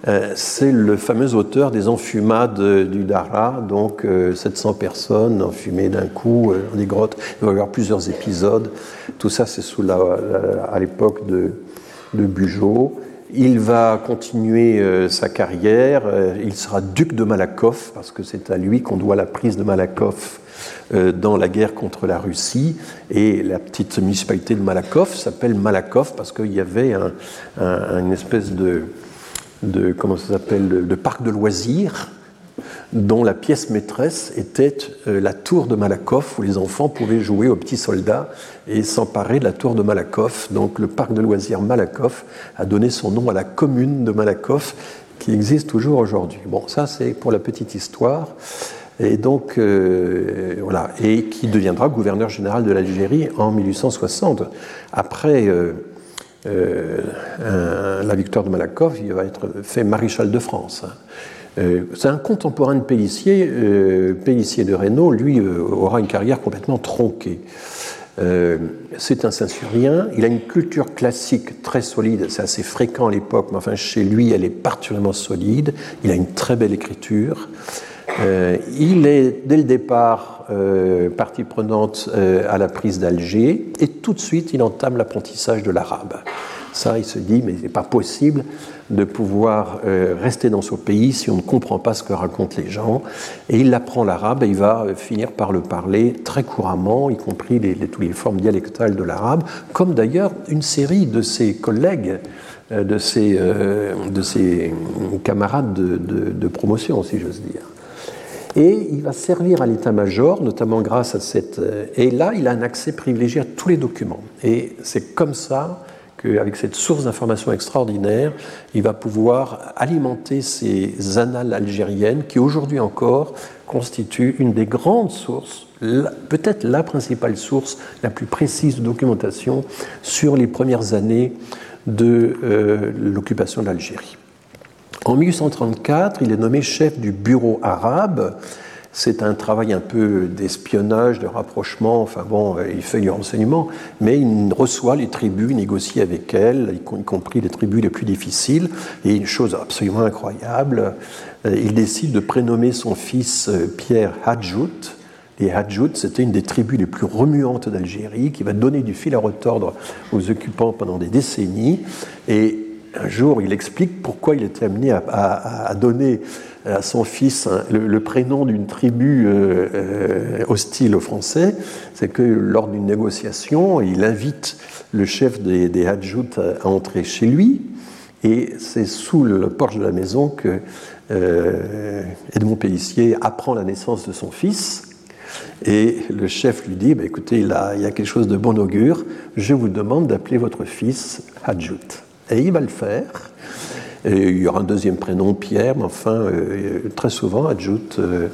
euh, c'est le fameux auteur des enfumades du Dara, donc 700 personnes enfumées d'un coup dans des grottes. Il va y avoir plusieurs épisodes. Tout ça, c'est sous la, à l'époque de, de Bugeaud. Il va continuer sa carrière. il sera duc de Malakoff, parce que c'est à lui qu'on doit la prise de Malakoff euh, dans la guerre contre la Russie. Et la petite municipalité de Malakoff s'appelle Malakoff parce qu'il y avait une espèce de comment ça s'appelle, de parc de loisirs dont la pièce maîtresse était euh, la tour de Malakoff, où les enfants pouvaient jouer aux petits soldats et s'emparer de la tour de Malakoff. Donc le parc de loisirs Malakoff a donné son nom à la commune de Malakoff, qui existe toujours aujourd'hui. Bon, ça c'est pour la petite histoire et donc euh, voilà, et qui deviendra gouverneur général de l'Algérie en 1860. Après euh, la victoire de Malakoff, il va être fait maréchal de France. C'est un contemporain de Pélissier. Pélissier de Reynaud, lui, aura une carrière complètement tronquée. c'est un Saint-Surien. Il a une culture classique très solide. C'est assez fréquent à l'époque, mais enfin chez lui, elle est particulièrement solide. Il a une très belle écriture. Euh, il est dès le départ euh, partie prenante euh, à la prise d'Alger et tout de suite il entame l'apprentissage de l'arabe. Ça, il se dit, mais n'est pas possible de pouvoir rester dans son pays si on ne comprend pas ce que racontent les gens. Et il apprend l'arabe et il va finir par le parler très couramment, y compris les, toutes les formes dialectales de l'arabe, comme d'ailleurs une série de ses collègues de ses, de ses camarades de, de promotion, si j'ose dire. Et il va servir à l'état-major, notamment grâce à cette... Euh, et là, il a un accès privilégié à tous les documents. Et c'est comme ça qu'avec cette source d'information extraordinaire, il va pouvoir alimenter ces annales algériennes qui aujourd'hui encore constituent une des grandes sources, peut-être la principale source la plus précise de documentation sur les premières années de euh, l'occupation de l'Algérie. En 1834, il est nommé chef du bureau arabe. C'est un travail un peu d'espionnage, de rapprochement, enfin bon, il fait du renseignement, mais il reçoit les tribus, il négocie avec elles, y compris les tribus les plus difficiles, et une chose absolument incroyable, euh, il décide de prénommer son fils euh, Pierre Hadjout, les Hadjout, c'était une des tribus les plus remuantes d'Algérie, qui va donner du fil à retordre aux occupants pendant des décennies. Et un jour, il explique pourquoi il était amené à, donner à son fils le, prénom d'une tribu euh, euh, hostile aux Français. C'est que lors d'une négociation, il invite le chef des, des à entrer chez lui. Et c'est sous le porche de la maison que euh, Edmond Pellissier apprend la naissance de son fils. Et le chef lui dit bah, écoutez, il, il y a quelque chose de bon augure, je vous demande d'appeler votre fils Hadjout. Et il va le faire. Il y aura un deuxième prénom, Pierre, mais enfin, euh, très souvent, ajoute euh,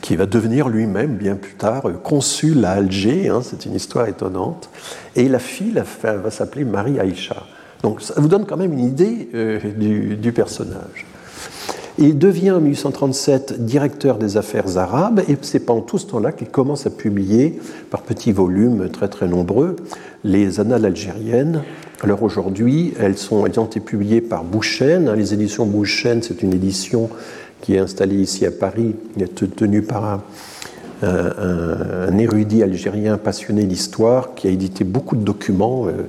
qui va devenir lui-même, bien plus tard, euh, consul à Alger. Hein, c'est une histoire étonnante. Et la fille va s'appeler Marie Aïcha. Donc ça vous donne quand même une idée du, personnage. Il devient en 1837 directeur des affaires arabes, et c'est pendant tout ce temps-là qu'il commence à publier, par petits volumes très très nombreux, les annales algériennes, alors aujourd'hui, elles, sont, ont été publiées par Bouchen. Les éditions Bouchen, c'est une édition qui est installée ici à Paris, tenue par un, un, érudit algérien passionné d'histoire qui a édité beaucoup de documents. Euh,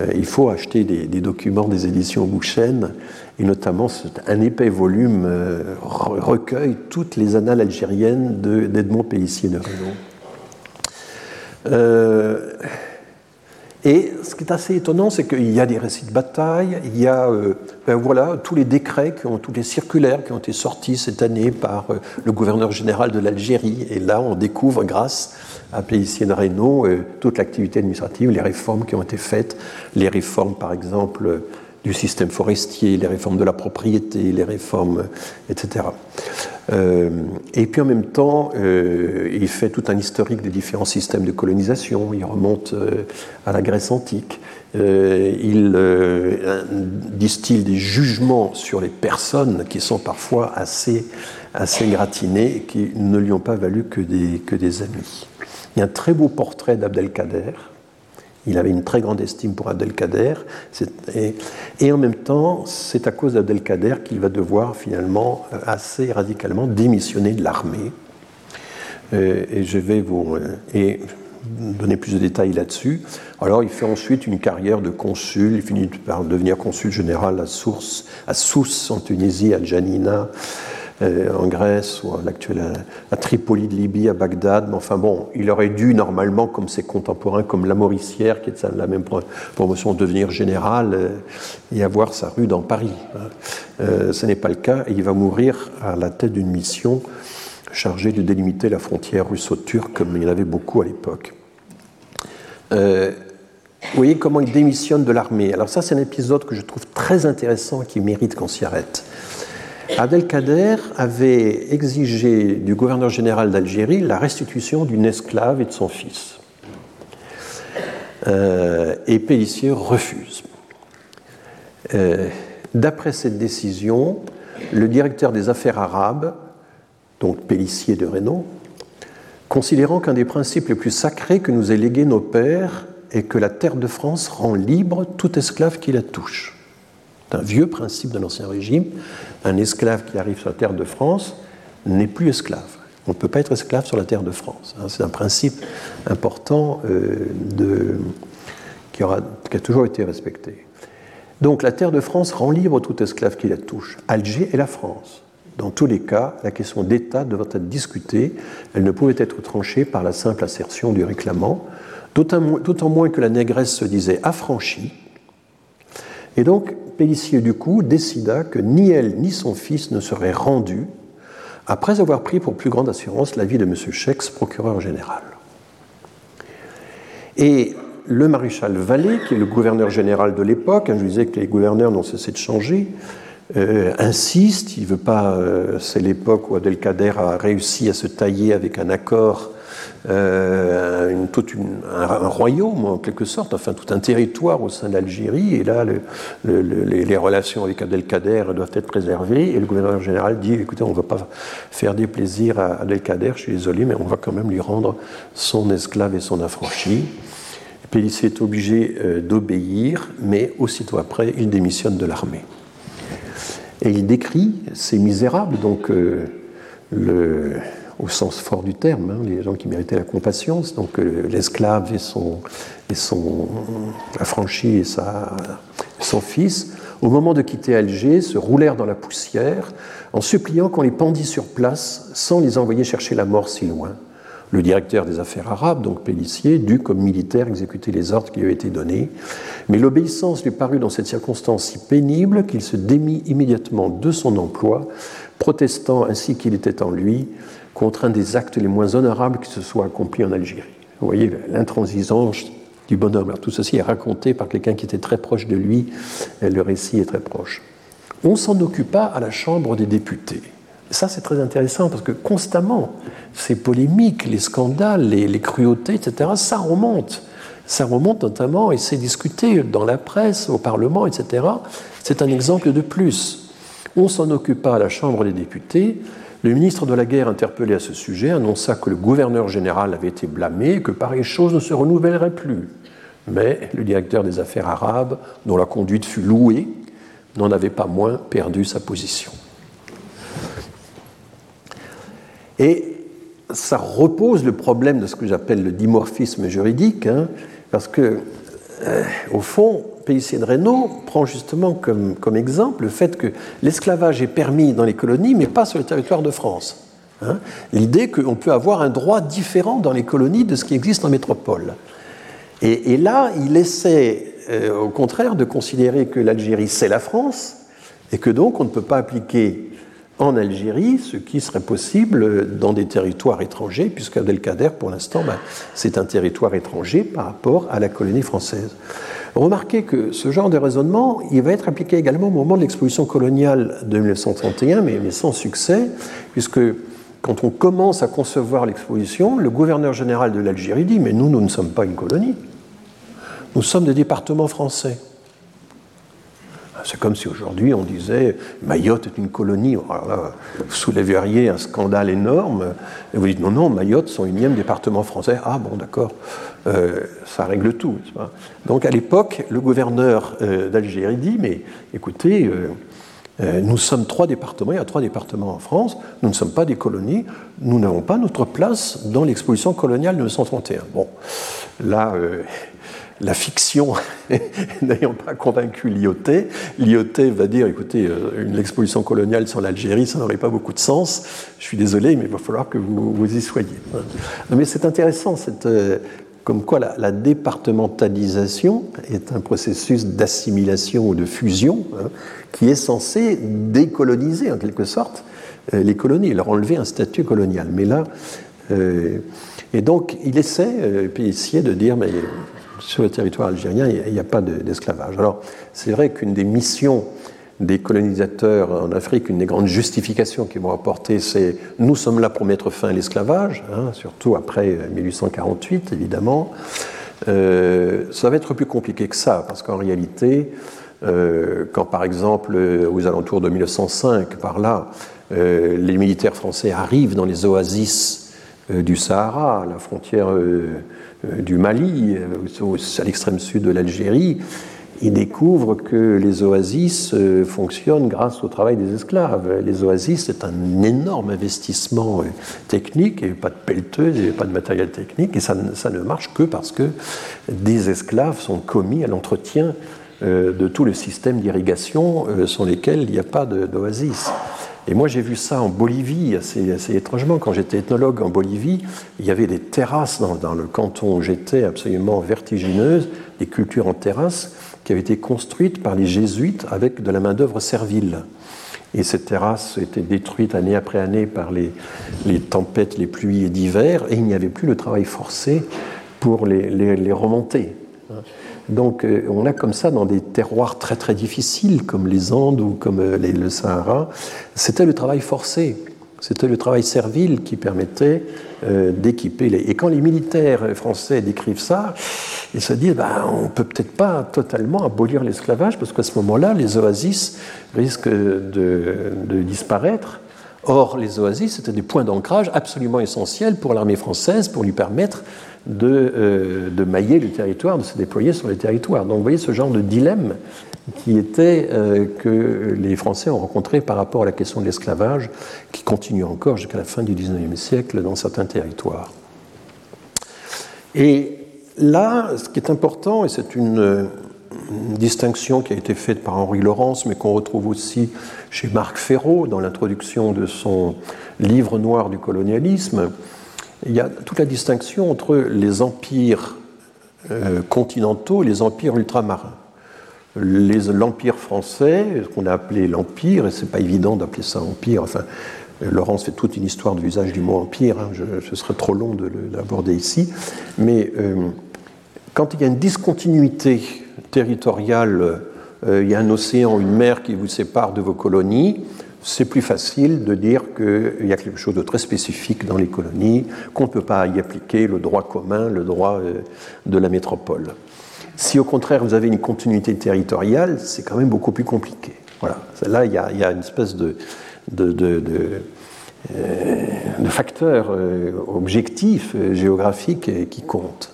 euh, il faut acheter des, documents des éditions Bouchen, et notamment un épais volume euh, recueille toutes les annales algériennes d'Edmond Pellissier de Renault. Et ce qui est assez étonnant, c'est qu'il y a des récits de bataille, il y a euh, ben voilà, tous les décrets, qui ont, tous les circulaires qui ont été sortis cette année par euh, le gouverneur général de l'Algérie. Et là, on découvre, grâce à Pélicien Reynaud, euh, toute l'activité administrative, les réformes qui ont été faites, les réformes, par exemple, du système forestier, les réformes de la propriété, les réformes, etc. Euh, et puis en même temps, euh, il fait tout un historique des différents systèmes de colonisation. Il remonte euh, à la Grèce antique. il distille des jugements sur les personnes qui sont parfois assez, assez gratinées qui ne lui ont pas valu que des, que des amis. Il y a un très beau portrait d'Abdelkader Il avait une très grande estime pour Abdelkader, et, en même temps, c'est à cause d'Abdelkader qu'il va devoir finalement assez radicalement démissionner de l'armée. Et je vais vous et donner plus de détails là-dessus. Alors, il fait ensuite une carrière de consul. Il finit par devenir consul général à Sousse, à Sousse en Tunisie, à Janina euh, en Grèce, ou à l'actuel à, Tripoli de Libye, à Bagdad. Mais enfin bon, il aurait dû normalement, comme ses contemporains, comme la Mauricière, qui est de la même promotion, devenir général euh, et avoir sa rue dans Paris. Hein. Euh, ce n'est pas le cas et il va mourir à la tête d'une mission chargée de délimiter la frontière russo-turque, comme il y en avait beaucoup à l'époque. Vous voyez comment il démissionne de l'armée. Alors ça, c'est un épisode que je trouve très intéressant et qui mérite qu'on s'y arrête. Abdelkader avait exigé du gouverneur général d'Algérie la restitution d'une esclave et de son fils. Euh, et Pellissier refuse. Euh, d'après cette décision, le directeur des affaires arabes, donc Pellissier de Renault, considérant qu'un des principes les plus sacrés que nous aient légués nos pères et que la terre de France rend libre tout esclave qui la touche. C'est un vieux principe de l'Ancien Régime. Un esclave qui arrive sur la terre de France n'est plus esclave. On ne peut pas être esclave sur la terre de France. Hein. C'est un principe important euh, qui, a toujours été respecté. Donc la terre de France rend libre tout esclave qui la touche. Alger et la France. Dans tous les cas, la question d'État devrait être discutée. Elle ne pouvait être tranchée par la simple assertion du réclamant d'autant moins que la négresse se disait affranchie. Et donc, Pellissier, du coup, décida que ni elle ni son fils ne seraient rendus après avoir pris pour plus grande assurance l'avis de M. Schex, procureur général. Et le maréchal Vallée, qui est le gouverneur général de l'époque, hein, je disais que les gouverneurs n'ont cessé de changer, euh, insiste, il veut pas, euh, c'est l'époque où Abdelkader a réussi à se tailler avec un accord euh, un, royaume en quelque sorte, enfin tout un territoire au sein de l'Algérie. Et là, les, relations avec Abdelkader doivent être préservées. Et le gouverneur général dit écoutez, on ne va pas faire des plaisirs à Abdelkader, je suis désolé, mais on va quand même lui rendre son esclave et son affranchi. Pélissier est obligé euh, d'obéir, mais aussitôt après, il démissionne de l'armée. Et il décrit ces misérables, donc euh, le, au sens fort du terme, hein, les gens qui méritaient la compassion, donc euh, l'esclave et son, et son affranchi et sa, son fils, au moment de quitter Alger, se roulèrent dans la poussière en suppliant qu'on les pendît sur place sans les envoyer chercher la mort si loin. Le directeur des affaires arabes, donc Pellissier, dut comme militaire exécuter les ordres qui lui avaient été donnés, mais l'obéissance lui parut dans cette circonstance si pénible qu'il se démit immédiatement de son emploi, protestant ainsi qu'il était en lui contre un des actes les moins honorables qui se soit accompli en Algérie. Vous voyez l'intransigeance du bonhomme. tout ceci est raconté par quelqu'un qui était très proche de lui, le récit est très proche. On s'en occupa à la Chambre des députés. ça, c'est très intéressant parce que constamment, ces polémiques, les scandales, les, les cruautés, etc., ça remonte. Ça remonte notamment et c'est discuté dans la presse, au Parlement, etc. C'est un exemple de plus. On s'en occupa à la Chambre des députés le ministre de la Guerre, interpellé à ce sujet, annonça que le gouverneur général avait été blâmé et que pareille chose ne se renouvellerait plus. Mais le directeur des affaires arabes, dont la conduite fut louée, n'en avait pas moins perdu sa position. Et ça repose le problème de ce que j'appelle le dimorphisme juridique, hein, parce que, euh, au fond, De Reynaud prend justement comme, comme, exemple le fait que l'esclavage est permis dans les colonies, mais pas sur le territoire de France. Hein. L'idée qu'on peut avoir un droit différent dans les colonies de ce qui existe en métropole. Et, là, il essaie, euh, au contraire, de considérer que l'Algérie, c'est la France, et que donc on ne peut pas appliquer en Algérie ce qui serait possible dans des territoires étrangers, puisque Abdelkader, pour l'instant, ben, c'est un territoire étranger par rapport à la colonie française. Remarquez que ce genre de raisonnement, il va être appliqué également au moment de l'exposition coloniale de 1931, mais, sans succès, puisque quand on commence à concevoir l'exposition, le gouverneur général de l'Algérie dit Mais nous, nous ne sommes pas une colonie. Nous sommes des départements français. C'est comme si aujourd'hui on disait Mayotte est une colonie. Alors là, vous soulèveriez un scandale énorme. Et vous dites non, non, Mayotte, son unième département français. Ah bon, d'accord, euh, ça règle tout. Donc à l'époque, le gouverneur euh, d'Algérie dit Mais écoutez, euh, nous sommes trois départements, il y a trois départements en France, nous ne sommes pas des colonies, nous n'avons pas notre place dans l'exposition coloniale de 1931. Bon, là, la fiction n'ayant pas convaincu Lyoté, Lyoté va dire écoutez, euh, une exposition coloniale sur l'Algérie, ça n'aurait pas beaucoup de sens. Je suis désolé, mais il va falloir que vous, vous y soyez. Mais c'est intéressant, cette, euh, comme quoi la, départementalisation est un processus d'assimilation ou de fusion hein, qui est censé décoloniser en quelque sorte euh, les colonies, leur enlever un statut colonial. Mais là, et donc il essaie, puis essayer de dire mais sur le territoire algérien, il n'y a, pas d'esclavage. Alors, c'est vrai qu'une des missions des colonisateurs en Afrique, une des grandes justifications qu'ils vont apporter, c'est nous sommes là pour mettre fin à l'esclavage, hein, surtout après 1848, évidemment. Euh, ça va être plus compliqué que ça, parce qu'en réalité, euh, quand par exemple, aux alentours de 1905, par là, euh, les militaires français arrivent dans les oasis du Sahara, la frontière euh, du Mali, euh, à l'extrême sud de l'Algérie, ils découvrent que les oasis euh, fonctionnent grâce au travail des esclaves. Les oasis, c'est un énorme investissement technique, il n'y avait pas de pelleteuse, il n'y avait pas de matériel technique, et ça, ça, ne marche que parce que des esclaves sont commis à l'entretien de tout le système d'irrigation sans lesquels il n'y a pas d'oasis. Et moi, j'ai vu ça en Bolivie, assez, étrangement. Quand j'étais ethnologue en Bolivie, il y avait des terrasses dans, le canton où j'étais, absolument vertigineuses, des cultures en terrasse qui avaient été construites par les jésuites avec de la main-d'œuvre servile. Et ces terrasses étaient détruites année après année par les, tempêtes, les pluies d'hiver, et il n'y avait plus le travail forcé pour les remonter. Donc euh, on a comme ça dans des terroirs très très difficiles comme les Andes ou comme euh, le Sahara, c'était le travail forcé, c'était le travail servile qui permettait euh, d'équiper les... Et quand les militaires français décrivent ça, ils se disent ben, on ne peut peut-être pas totalement abolir l'esclavage parce qu'à ce moment-là, les oasis risquent de, de disparaître. Or, les oasis, c'était des points d'ancrage absolument essentiels pour l'armée française pour lui permettre de, euh, de, mailler le territoire, de se déployer sur le territoire. Donc vous voyez ce genre de dilemme qui était euh, que les Français ont rencontré par rapport à la question de l'esclavage, qui continue encore jusqu'à la fin du XIXe siècle dans certains territoires. Et là, ce qui est important, et c'est une, une, distinction qui a été faite par Henri Laurence, mais qu'on retrouve aussi chez Marc Ferraud dans l'introduction de son livre noir du colonialisme, il y a toute la distinction entre les empires euh, continentaux et les empires ultramarins. L'empire français, ce qu'on a appelé l'empire, et c'est pas évident d'appeler ça empire, enfin, Laurence fait toute une histoire de l'usage du mot empire, hein, je, ce serait trop long de l'aborder ici, mais euh, quand il y a une discontinuité territoriale, euh, il y a un océan, une mer qui vous sépare de vos colonies, c'est plus facile de dire qu'il y a quelque chose de très spécifique dans les colonies, qu'on ne peut pas y appliquer le droit commun, le droit euh, de la métropole. Si au contraire vous avez une continuité territoriale, c'est quand même beaucoup plus compliqué. Voilà. Là, il y a, une espèce de, de, de, de, euh, facteur euh, objectif, géographique qui compte.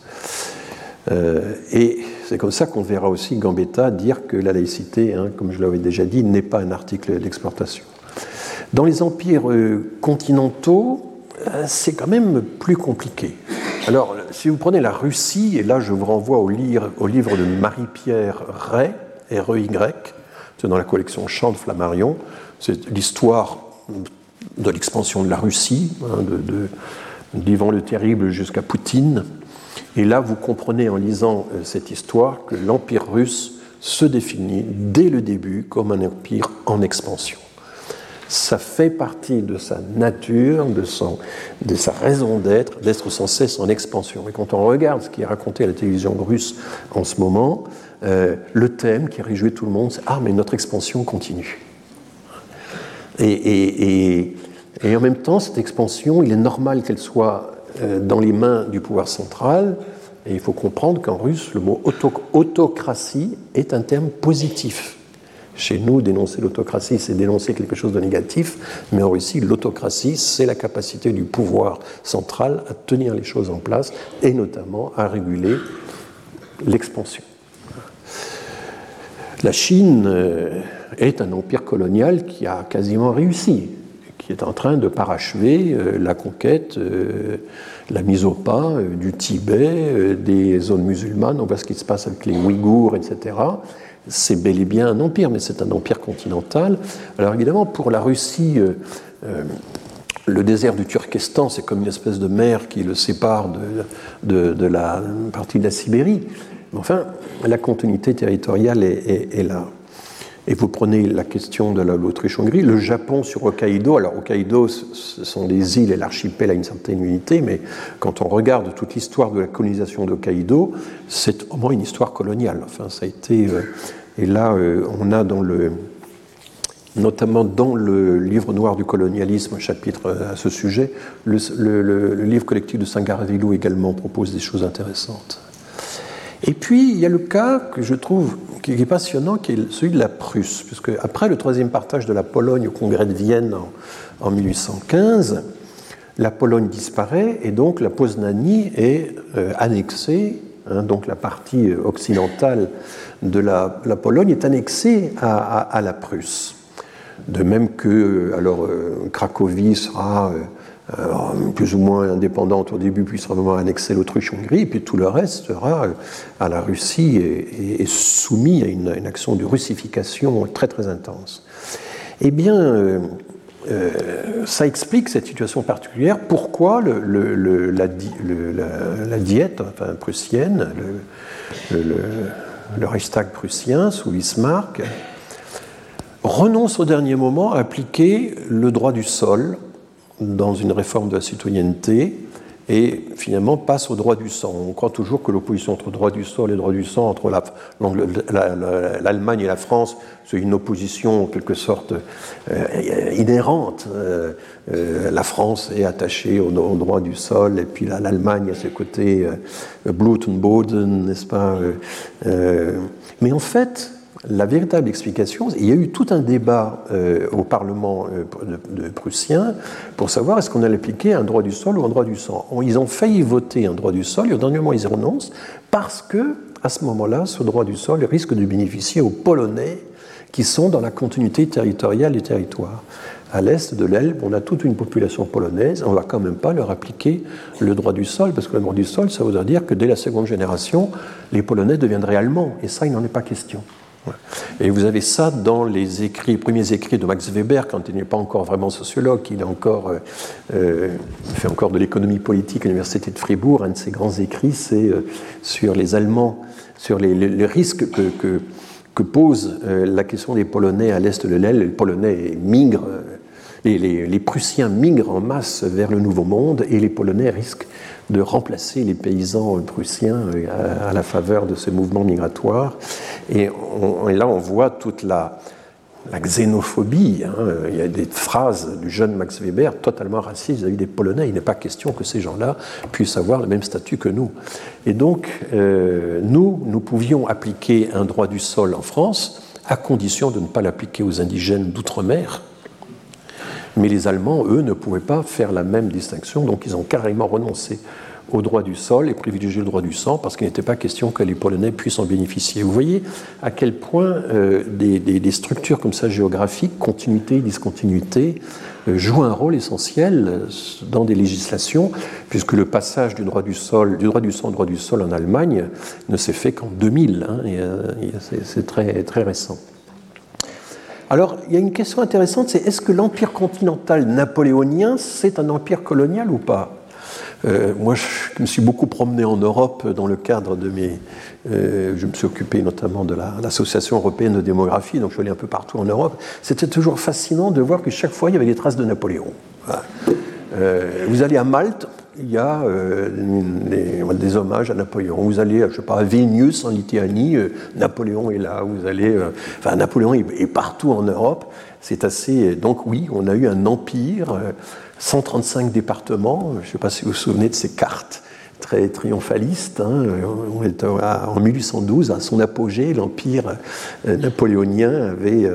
et c'est comme ça qu'on verra aussi Gambetta dire que la laïcité, hein, comme je l'avais déjà dit, n'est pas un article d'exportation. Dans les empires euh, continentaux, euh, c'est quand même plus compliqué. Alors, si vous prenez la Russie, et là je vous renvoie au, livre, de Marie-Pierre Ray, R-E-Y, c'est dans la collection Chant de Flammarion, c'est l'histoire de l'expansion de la Russie, hein, de, d'Ivan le Terrible jusqu'à Poutine. Et là, vous comprenez en lisant euh, cette histoire que l'Empire russe se définit dès le début comme un empire en expansion ça fait partie de sa nature, de, son, de sa raison d'être, d'être sans cesse en expansion. Et quand on regarde ce qui est raconté à la télévision russe en ce moment, euh, le thème qui réjouit tout le monde, c'est Ah, mais notre expansion continue. Et, et, en même temps, cette expansion, il est normal qu'elle soit euh, dans les mains du pouvoir central. Et il faut comprendre qu'en russe, le mot autocratie est un terme positif Chez nous, dénoncer l'autocratie, c'est dénoncer quelque chose de négatif, mais en Russie, l'autocratie, c'est la capacité du pouvoir central à tenir les choses en place et notamment à réguler l'expansion. La Chine euh, est un empire colonial qui a quasiment réussi, qui est en train de parachever euh, la conquête, euh, la mise au pas du Tibet, des zones musulmanes. On voit ce qui se passe avec les Ouïghours, etc c'est bel et bien un empire, mais c'est un empire continental. Alors évidemment, pour la Russie, euh, euh, le désert du Turkestan, c'est comme une espèce de mer qui le sépare de, la partie de la Sibérie. Mais enfin, la continuité territoriale est là. Et vous prenez la question de l'Autriche-Hongrie, le Japon sur Hokkaido. Alors Hokkaido, ce sont des îles et l'archipel a une certaine unité, mais quand on regarde toute l'histoire de la colonisation d'Hokkaido, c'est au moins une histoire coloniale. Enfin, ça a été. Euh, et là, euh, on a dans le notamment dans le livre noir du colonialisme, un chapitre à ce sujet, le, le livre collectif de Sangaravillou également propose des choses intéressantes. Et puis, il y a le cas que je trouve qui est passionnant, qui est celui de la Prusse, puisque après le troisième partage de la Pologne au congrès de Vienne en, 1815, la Pologne disparaît et donc la Poznanie est euh, annexée, hein, donc la partie occidentale de la, Pologne est annexée à, la Prusse. De même que alors euh, Cracovie sera euh, euh, plus ou moins indépendante au début, puis vraiment annexée l'Autriche-Hongrie, puis tout le reste sera euh, à la Russie et, soumis à une, action de russification très très intense. Eh bien, euh, ça explique cette situation particulière. Pourquoi la, diète enfin, prussienne, le, Reichstag prussien sous Bismarck, renonce au dernier moment à appliquer le droit du sol dans une réforme de la citoyenneté et finalement passe au droit du sang. On croit toujours que l'opposition entre droit du sol et droit du sang, entre l'Allemagne et la France, c'est une opposition en quelque sorte euh, inhérente. Euh, euh, la France est attachée au, droit du sol, et puis l'Allemagne à ses côtés, Blutenboden, n'est-ce pas Mais en fait, la véritable explication, il y a eu tout un débat euh, au Parlement euh, de, prussien pour savoir est-ce qu'on allait appliquer un droit du sol ou un droit du sang. Ils ont failli voter un droit du sol et au dernier moment ils renoncent parce que, à ce moment-là, ce droit du sol risque de bénéficier aux Polonais qui sont dans la continuité territoriale du territoire. À l'est de l'Elbe, on a toute une population polonaise, on ne va quand même pas leur appliquer le droit du sol, parce que le droit du sol, ça voudrait dire que dès la seconde génération, les Polonais deviendraient allemands, et ça, il n'en est pas question. Et vous avez ça dans les premiers écrits de Max Weber, quand il n'est pas encore vraiment sociologue, il, euh, euh, fait encore de l'économie politique à l'Université de Fribourg. Un de ses grands écrits, c'est euh, sur les Allemands, sur les, risques que, pose la question des Polonais à l'est de l'Aile. Les Polonais migrent, les, Prussiens migrent en masse vers le Nouveau Monde et les Polonais risquent de remplacer les paysans prussiens à, la faveur de ce mouvement migratoire. Et, là, on voit toute la, xénophobie. Hein. Il y a des phrases du jeune Max Weber totalement racistes vis-à-vis des Polonais. Il n'est pas question que ces gens-là puissent avoir le même statut que nous. Et donc, euh, nous, nous pouvions appliquer un droit du sol en France à condition de ne pas l'appliquer aux indigènes d'outre-mer. Mais les Allemands, eux, ne pouvaient pas faire la même distinction, donc ils ont carrément renoncé au droit du sol et privilégier le droit du sang parce qu'il n'était pas question que les Polonais puissent en bénéficier. Vous voyez à quel point euh, des, structures comme ça géographiques, continuité, discontinuité, euh, jouent un rôle essentiel euh, dans des législations, puisque le passage du droit du sang au droit du sol en Allemagne ne s'est fait qu'en 2000. Hein, c'est très, très récent. Alors, il y a une question intéressante, c'est est-ce que l'empire continental napoléonien, c'est un empire colonial ou pas? Euh, moi, je me suis beaucoup promené en Europe dans le cadre de mes. Euh, je me suis occupé notamment de l'Association européenne de démographie, donc je suis allé un peu partout en Europe. C'était toujours fascinant de voir que chaque fois, il y avait des traces de Napoléon. Euh, vous allez à Malte, il y a des, hommages à Napoléon. Vous allez, je sais pas, à Vilnius en Lituanie, Napoléon est là. Vous allez, enfin, Napoléon est, partout en Europe. C'est assez. Donc oui, on a eu un empire. 135 départements, je ne sais pas si vous vous souvenez de ces cartes très triomphaliste. Hein. On est en 1812, à son apogée, l'empire napoléonien avait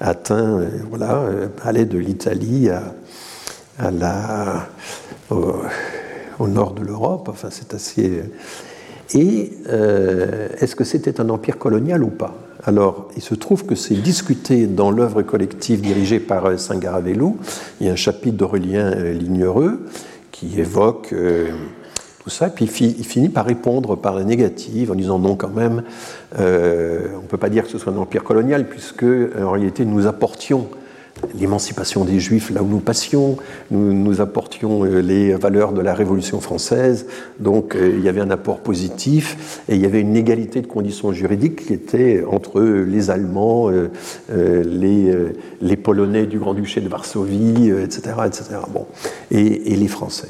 atteint, voilà, allait de l'Italie à, la, nord de l'Europe. Enfin, c'est assez. Et est-ce que c'était un empire colonial ou pas? Alors, il se trouve que c'est discuté dans l'œuvre collective dirigée par euh, Saint-Garavello. Il y a un chapitre d'Aurélien euh, Lignereux qui évoque euh, tout ça, puis il finit par répondre par la négative en disant non, quand même, on ne peut pas dire que ce soit un empire colonial, puisque en réalité nous apportions l'émancipation des Juifs là où nous passions, nous, nous, apportions euh, les valeurs de la Révolution française, donc euh, il y avait un apport positif et il y avait une égalité de conditions juridiques qui était entre les Allemands, euh, les, Polonais du Grand-Duché de Varsovie, etc., etc. Bon, et les Français.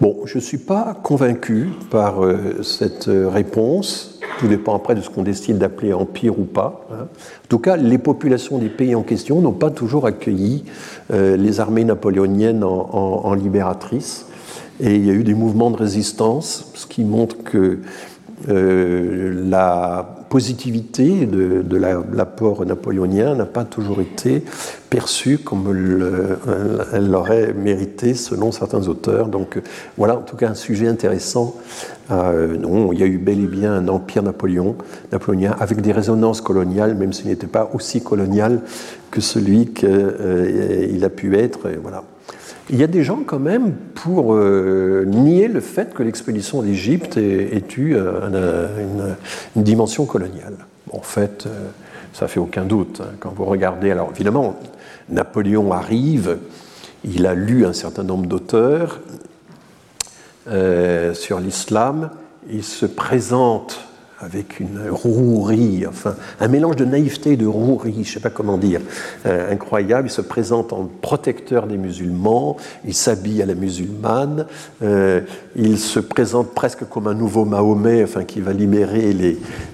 Bon, je ne suis pas convaincu par cette réponse. Tout dépend après de ce qu'on décide d'appeler empire ou pas. Hein. En tout cas, les populations des pays en question n'ont pas toujours accueilli euh, les armées napoléoniennes en, libératrices. Et il y a eu des mouvements de résistance, ce qui montre que euh, la positivité de, l'apport napoléonien n'a pas toujours été perçue comme elle l'aurait mérité selon certains auteurs. Donc voilà en tout cas un sujet intéressant. Euh, non, il y a eu bel et bien un empire Napoléon, napoléonien avec des résonances coloniales, même s'il n'était pas aussi colonial que celui qu'il euh, a pu être. voilà. Il y a des gens quand même pour euh, nier le fait que l'expédition d'Égypte ait, eu une, dimension coloniale. en fait, ça fait aucun doute. Hein. quand vous regardez, alors évidemment, Napoléon arrive, il a lu un certain nombre d'auteurs sur l'islam, il se présente avec une rouerie, enfin un mélange de naïveté et de rouerie, je ne sais pas comment dire, euh, incroyable. Il se présente en protecteur des musulmans, il s'habille à la musulmane, euh, il se présente presque comme un nouveau Mahomet, enfin qui va libérer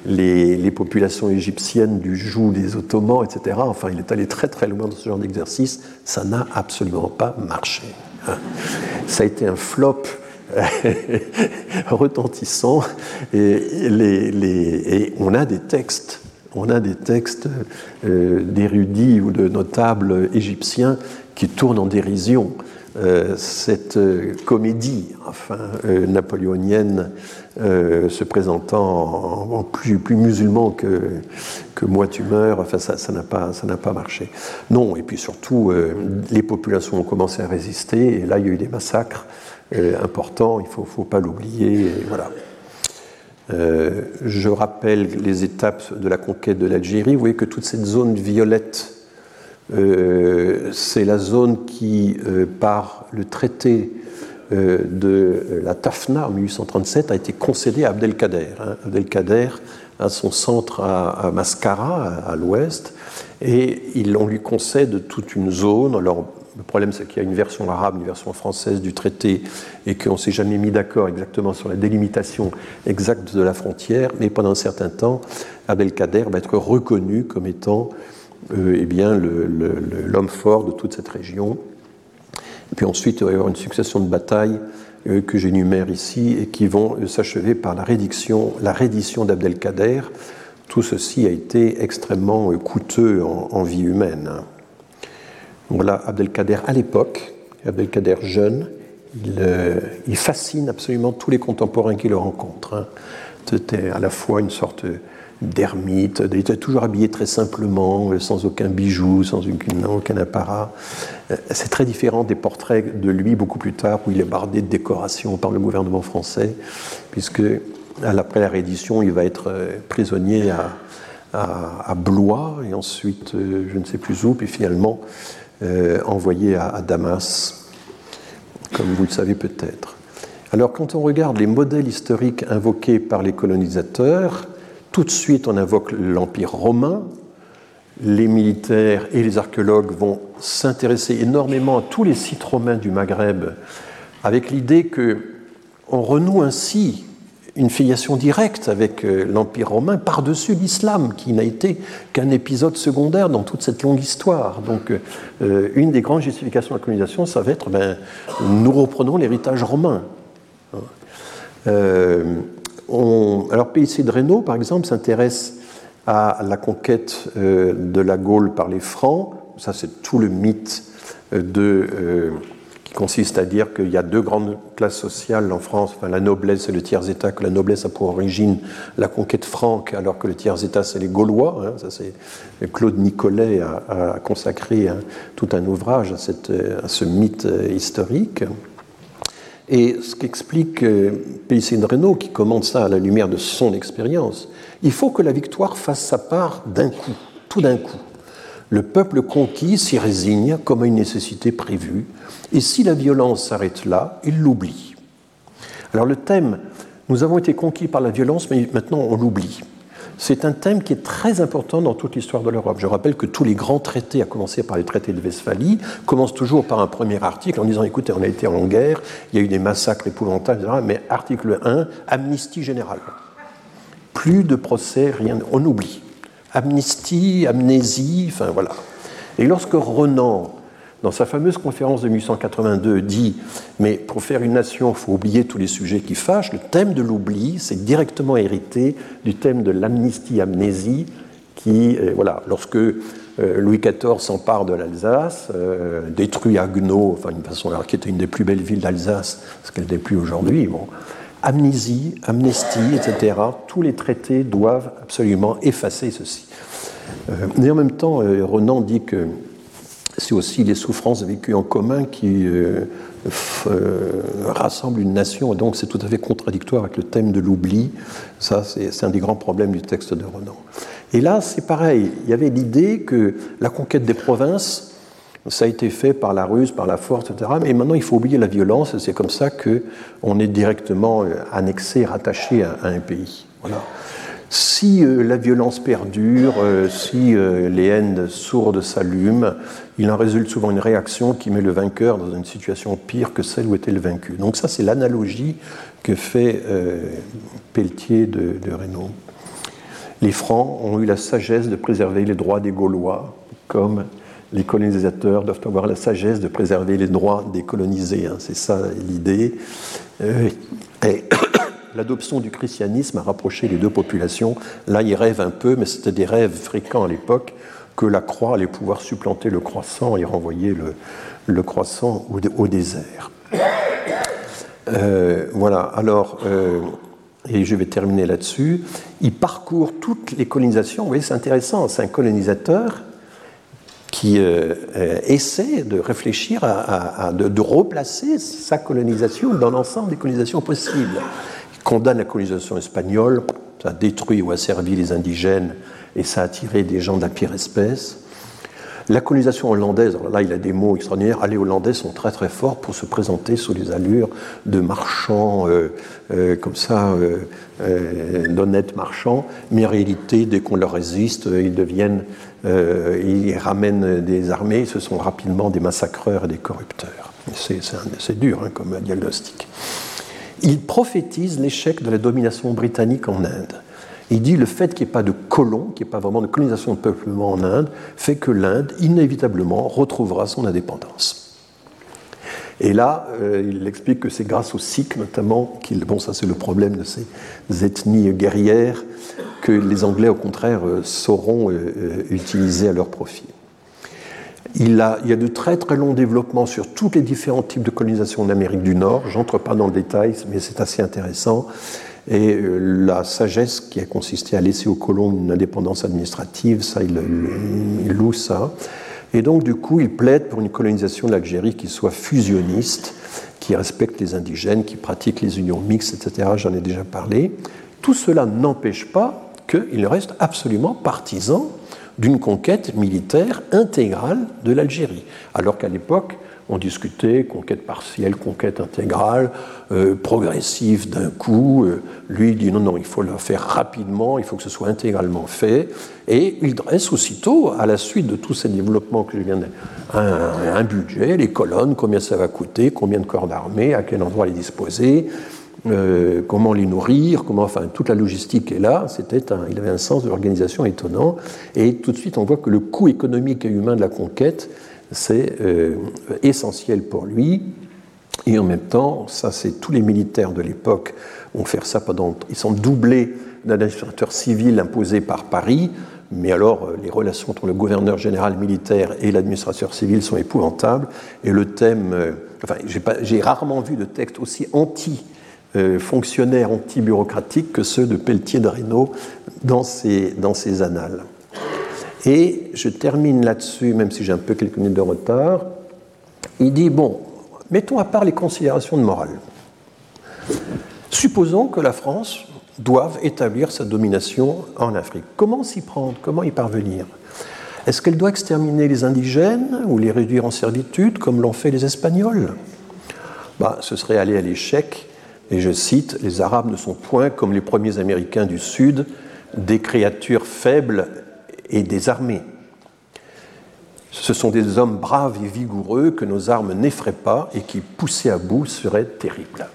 les, populations égyptiennes du joug des Ottomans, etc. Enfin, il est allé très très loin dans ce genre d'exercice. Ça n'a absolument pas marché. Hein. Ça a été un flop retentissant. Et, on a des textes, on a des textes euh, d'érudits ou de notables égyptiens qui tournent en dérision. Euh, cette euh, comédie enfin, napoléonienne se présentant en, plus, musulman que, que moi tu meurs, enfin, ça n'a pas, pas, marché. Non, et puis surtout, les populations ont commencé à résister, et là il y a eu des massacres important, il ne faut, pas l'oublier. Voilà. Euh, je rappelle les étapes de la conquête de l'Algérie. Vous voyez que toute cette zone violette, euh, c'est la zone qui, euh, par le traité de la Tafna en 1837, a été concédée à Abdelkader. Hein. Abdelkader a son centre à, Mascara, à, l'ouest, et il, on lui concède toute une zone. Alors, le problème, c'est qu'il y a une version arabe, une version française du traité, et qu'on ne s'est jamais mis d'accord exactement sur la délimitation exacte de la frontière. Mais pendant un certain temps, Abdelkader va être reconnu comme étant euh, eh bien, l'homme fort de toute cette région. Et puis ensuite, il va y avoir une succession de batailles euh, que j'énumère ici et qui vont euh, s'achever par la reddition, d'Abdelkader. Tout ceci a été extrêmement coûteux en vie humaine. Voilà Abdelkader à l'époque, Abdelkader jeune, euh, il, fascine absolument tous les contemporains qu'il rencontre. Hein. C'était à la fois une sorte d'ermite, il était toujours habillé très simplement, sans aucun bijou, sans aucun, apparat. Euh, c'est très différent des portraits de lui beaucoup plus tard, où il est bardé de décorations par le gouvernement français, puisque après la réédition, il va être euh, prisonnier à, Blois, et ensuite je ne sais plus où, puis finalement euh, envoyé à, Damas, comme vous le savez peut-être. Alors quand on regarde les modèles historiques invoqués par les colonisateurs, tout de suite on invoque l'Empire romain, les militaires et les archéologues vont s'intéresser énormément à tous les sites romains du Maghreb, avec l'idée que on renoue ainsi une filiation directe avec euh, l'Empire romain par-dessus l'islam, qui n'a été qu'un épisode secondaire dans toute cette longue histoire. Donc, euh, une des grandes justifications de la colonisation, ça va être ben, nous reprenons l'héritage romain. alors, P.C. de Reynaud, par exemple, s'intéresse à la conquête de la Gaule par les Francs. Ça, c'est tout le mythe de consiste à dire qu'il y a deux grandes classes sociales en France, la noblesse et le tiers-État, que la noblesse a pour origine la conquête franque, alors que le tiers-État, c'est les Gaulois. Hein. Claude Nicolet a, consacré tout un ouvrage à, cette, ce mythe historique. Et ce qu'explique euh, Pélicine Renault, qui commente ça à la lumière de son expérience, il faut que la victoire fasse sa part d'un coup, tout d'un coup. Le peuple conquis s'y résigne comme à une nécessité prévue, et si la violence s'arrête là, il l'oublie. Alors le thème, nous avons été conquis par la violence, mais maintenant on l'oublie. C'est un thème qui est très important dans toute l'histoire de l'Europe. Je rappelle que tous les grands traités, à commencer par les traités de Westphalie, commencent toujours par un premier article en disant écoutez, on a été en guerre, il y a eu des massacres épouvantables, etc. Mais article 1, amnistie générale. Plus de procès, rien, on oublie. Amnistie, amnésie, enfin voilà. Et lorsque Renan dans sa fameuse conférence de 1882, dit Mais pour faire une nation, il faut oublier tous les sujets qui fâchent. Le thème de l'oubli, c'est directement hérité du thème de l'amnistie-amnésie, qui, euh, voilà, lorsque euh, Louis XIV s'empare de l'Alsace, euh, détruit Haguenau, enfin, une façon, alors, qui était une des plus belles villes d'Alsace, ce qu'elle n'est plus aujourd'hui. Bon. Amnésie, amnestie, etc. Tous les traités doivent absolument effacer ceci. mais en même temps, Renan dit que c'est aussi les souffrances vécues en commun qui euh, euh, rassemblent une nation, et donc c'est tout à fait contradictoire avec le thème de l'oubli. Ça, c'est un des grands problèmes du texte de Renan. Et là, c'est pareil. Il y avait l'idée que la conquête des provinces, ça a été fait par la ruse, par la force, etc. Mais maintenant, il faut oublier la violence, c'est comme ça qu'on est directement euh, annexé, rattaché à, un pays. Voilà. Si euh, la violence perdure, euh, si les haines sourdes s'allument, il en résulte souvent une réaction qui met le vainqueur dans une situation pire que celle où était le vaincu. Donc ça, c'est l'analogie que fait Pelletier de, de. Les Francs ont eu la sagesse de préserver les droits des Gaulois, comme les colonisateurs doivent avoir la sagesse de préserver les droits des colonisés. Hein. C'est ça l'idée. Et l'adoption du christianisme a rapproché les deux populations. Là, ils rêvent un peu, mais c'était des rêves fréquents à l'époque, que la croix allait pouvoir supplanter le croissant et renvoyer le, croissant au, désert. Euh, voilà, alors, euh, et je vais terminer là-dessus, il parcourt toutes les colonisations. Vous voyez, c'est intéressant, c'est un colonisateur qui euh, essaie de réfléchir à, de, replacer sa colonisation dans l'ensemble des colonisations possibles. Condamne la colonisation espagnole, ça a détruit ou asservi les indigènes et ça a attiré des gens de la pire espèce. La colonisation hollandaise, alors là il a des mots extraordinaires, les Hollandais sont très très forts pour se présenter sous les allures de marchands euh, euh, comme ça, euh, d'honnêtes marchands, mais en réalité dès qu'on leur résiste, ils deviennent, ils ramènent des armées, ce sont rapidement des massacreurs et des corrupteurs. C'est dur hein, comme diagnostic il prophétise l'échec de la domination britannique en Inde. Il dit le fait qu'il n'y ait pas de colons, qu'il n'y ait pas vraiment de colonisation de peuplement en Inde, fait que l'Inde, inévitablement, retrouvera son indépendance. Et là, euh, il explique que c'est grâce aux Sikhs, notamment, bon, ça c'est le problème de ces ethnies guerrières, que les Anglais, au contraire, euh, sauront euh, utiliser à leur profit. Il, a, il y a de très très longs développements sur tous les différents types de colonisation d'Amérique du Nord. J'entre pas dans le détail, mais c'est assez intéressant. Et la sagesse qui a consisté à laisser aux colons une indépendance administrative, ça, il loue ça. Et donc, du coup, il plaide pour une colonisation de l'Algérie qui soit fusionniste, qui respecte les indigènes, qui pratique les unions mixtes, etc. J'en ai déjà parlé. Tout cela n'empêche pas qu'il reste absolument partisan d'une conquête militaire intégrale de l'Algérie. Alors qu'à l'époque, on discutait conquête partielle, conquête intégrale, euh, progressive d'un coup. Euh, lui dit non, non, il faut le faire rapidement, il faut que ce soit intégralement fait. Et il dresse aussitôt, à la suite de tous ces développements que je viens de. Un, budget, les colonnes, combien ça va coûter, combien de corps d'armée, à quel endroit les disposer, euh, comment les nourrir, comment, enfin, toute la logistique est là. C'était il avait un sens de l'organisation étonnant. Et tout de suite, on voit que le coût économique et humain de la conquête, c'est euh, essentiel pour lui. Et en même temps, ça c'est tous les militaires de l'époque ont fait ça pendant... Ils sont doublés d'un administrateur civil imposé par Paris, mais alors euh, les relations entre le gouverneur général militaire et l'administrateur civil sont épouvantables, et le thème... Euh, enfin, j'ai rarement vu de texte aussi anti fonctionnaires anti-bureaucratiques que ceux de Pelletier de Reynaud dans ses, dans ses annales. Et je termine là-dessus, même si j'ai un peu quelques minutes de retard. Il dit, bon, mettons à part les considérations de morale. Supposons que la France doive établir sa domination en Afrique. Comment s'y prendre? Comment y parvenir? Est-ce qu'elle doit exterminer les indigènes ou les réduire en servitude comme l'ont fait les Espagnols? Bah, Ce serait aller à l'échec. Et je cite, les Arabes ne sont point, comme les premiers Américains du Sud, des créatures faibles et désarmés. Ce sont des hommes braves et vigoureux que nos armes n'effraient pas et qui, poussés à bout, seraient terribles.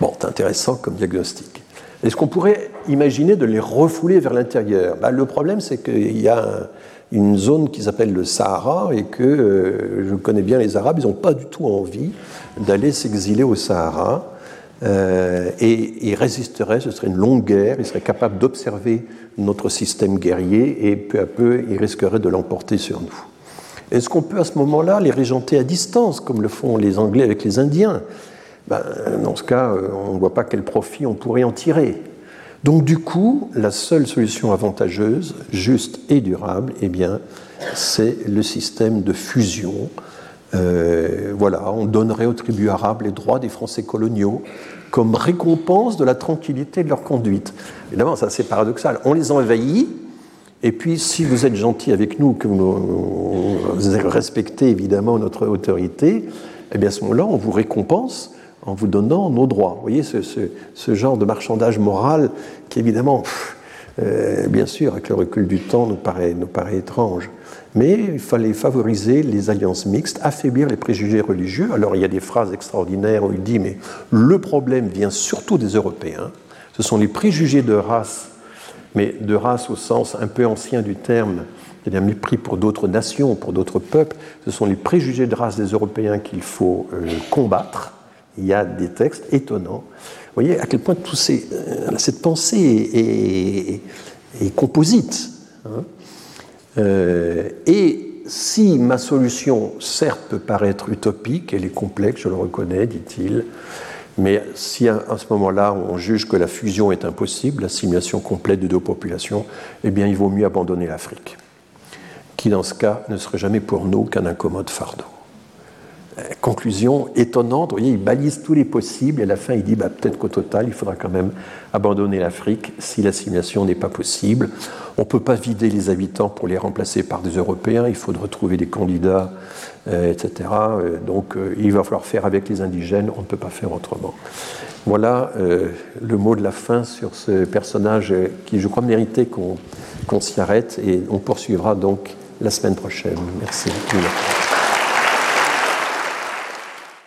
Bon, c'est intéressant comme diagnostic. Est-ce qu'on pourrait imaginer de les refouler vers l'intérieur? Ben, Le problème, c'est qu'il y a une zone qui s'appelle le Sahara et que euh, je connais bien les Arabes, ils n'ont pas du tout envie d'aller s'exiler au Sahara. Euh, et ils résisteraient, ce serait une longue guerre, ils seraient capables d'observer notre système guerrier et peu à peu ils risqueraient de l'emporter sur nous. Est-ce qu'on peut à ce moment-là les régenter à distance, comme le font les Anglais avec les Indiens? Ben, Dans ce cas, euh, on ne voit pas quel profit on pourrait en tirer. Donc du coup, la seule solution avantageuse, juste et durable, eh bien, c'est le système de fusion euh, voilà, on donnerait aux tribus arabes les droits des Français coloniaux comme récompense de la tranquillité de leur conduite. Évidemment, ça c'est paradoxal. On les envahit, et puis si vous êtes gentil avec nous, que vous, respectez évidemment notre autorité, eh bien à ce moment-là, on vous récompense en vous donnant nos droits. Vous voyez ce, genre de marchandage moral qui évidemment, euh, bien sûr, avec le recul du temps, nous paraît, nous paraît étrange. Mais il fallait favoriser les alliances mixtes, affaiblir les préjugés religieux. Alors il y a des phrases extraordinaires où il dit, mais le problème vient surtout des Européens. Ce sont les préjugés de race, mais de race au sens un peu ancien du terme, c'est-à-dire mépris pour d'autres nations, pour d'autres peuples. Ce sont les préjugés de race des Européens qu'il faut euh, combattre. Il y a des textes étonnants. Vous voyez à quel point tout euh, cette pensée est, composite. Hein. Euh, et si ma solution, certes, peut paraître utopique, elle est complexe, je le reconnais, dit-il, mais si à, ce moment-là on juge que la fusion est impossible, l'assimilation complète de deux populations, eh bien il vaut mieux abandonner l'Afrique, qui dans ce cas ne serait jamais pour nous qu'un incommode fardeau. Euh, conclusion étonnante, vous voyez, il balise tous les possibles et à la fin il dit bah, peut-être qu'au total il faudra quand même abandonner l'Afrique si l'assimilation n'est pas possible. On ne peut pas vider les habitants pour les remplacer par des Européens, il faut retrouver des candidats, euh, etc. Euh, donc il va falloir faire avec les indigènes, on ne peut pas faire autrement. Voilà le mot de la fin sur ce personnage qui je crois méritait qu'on s'y arrête et on poursuivra donc la semaine prochaine. Merci.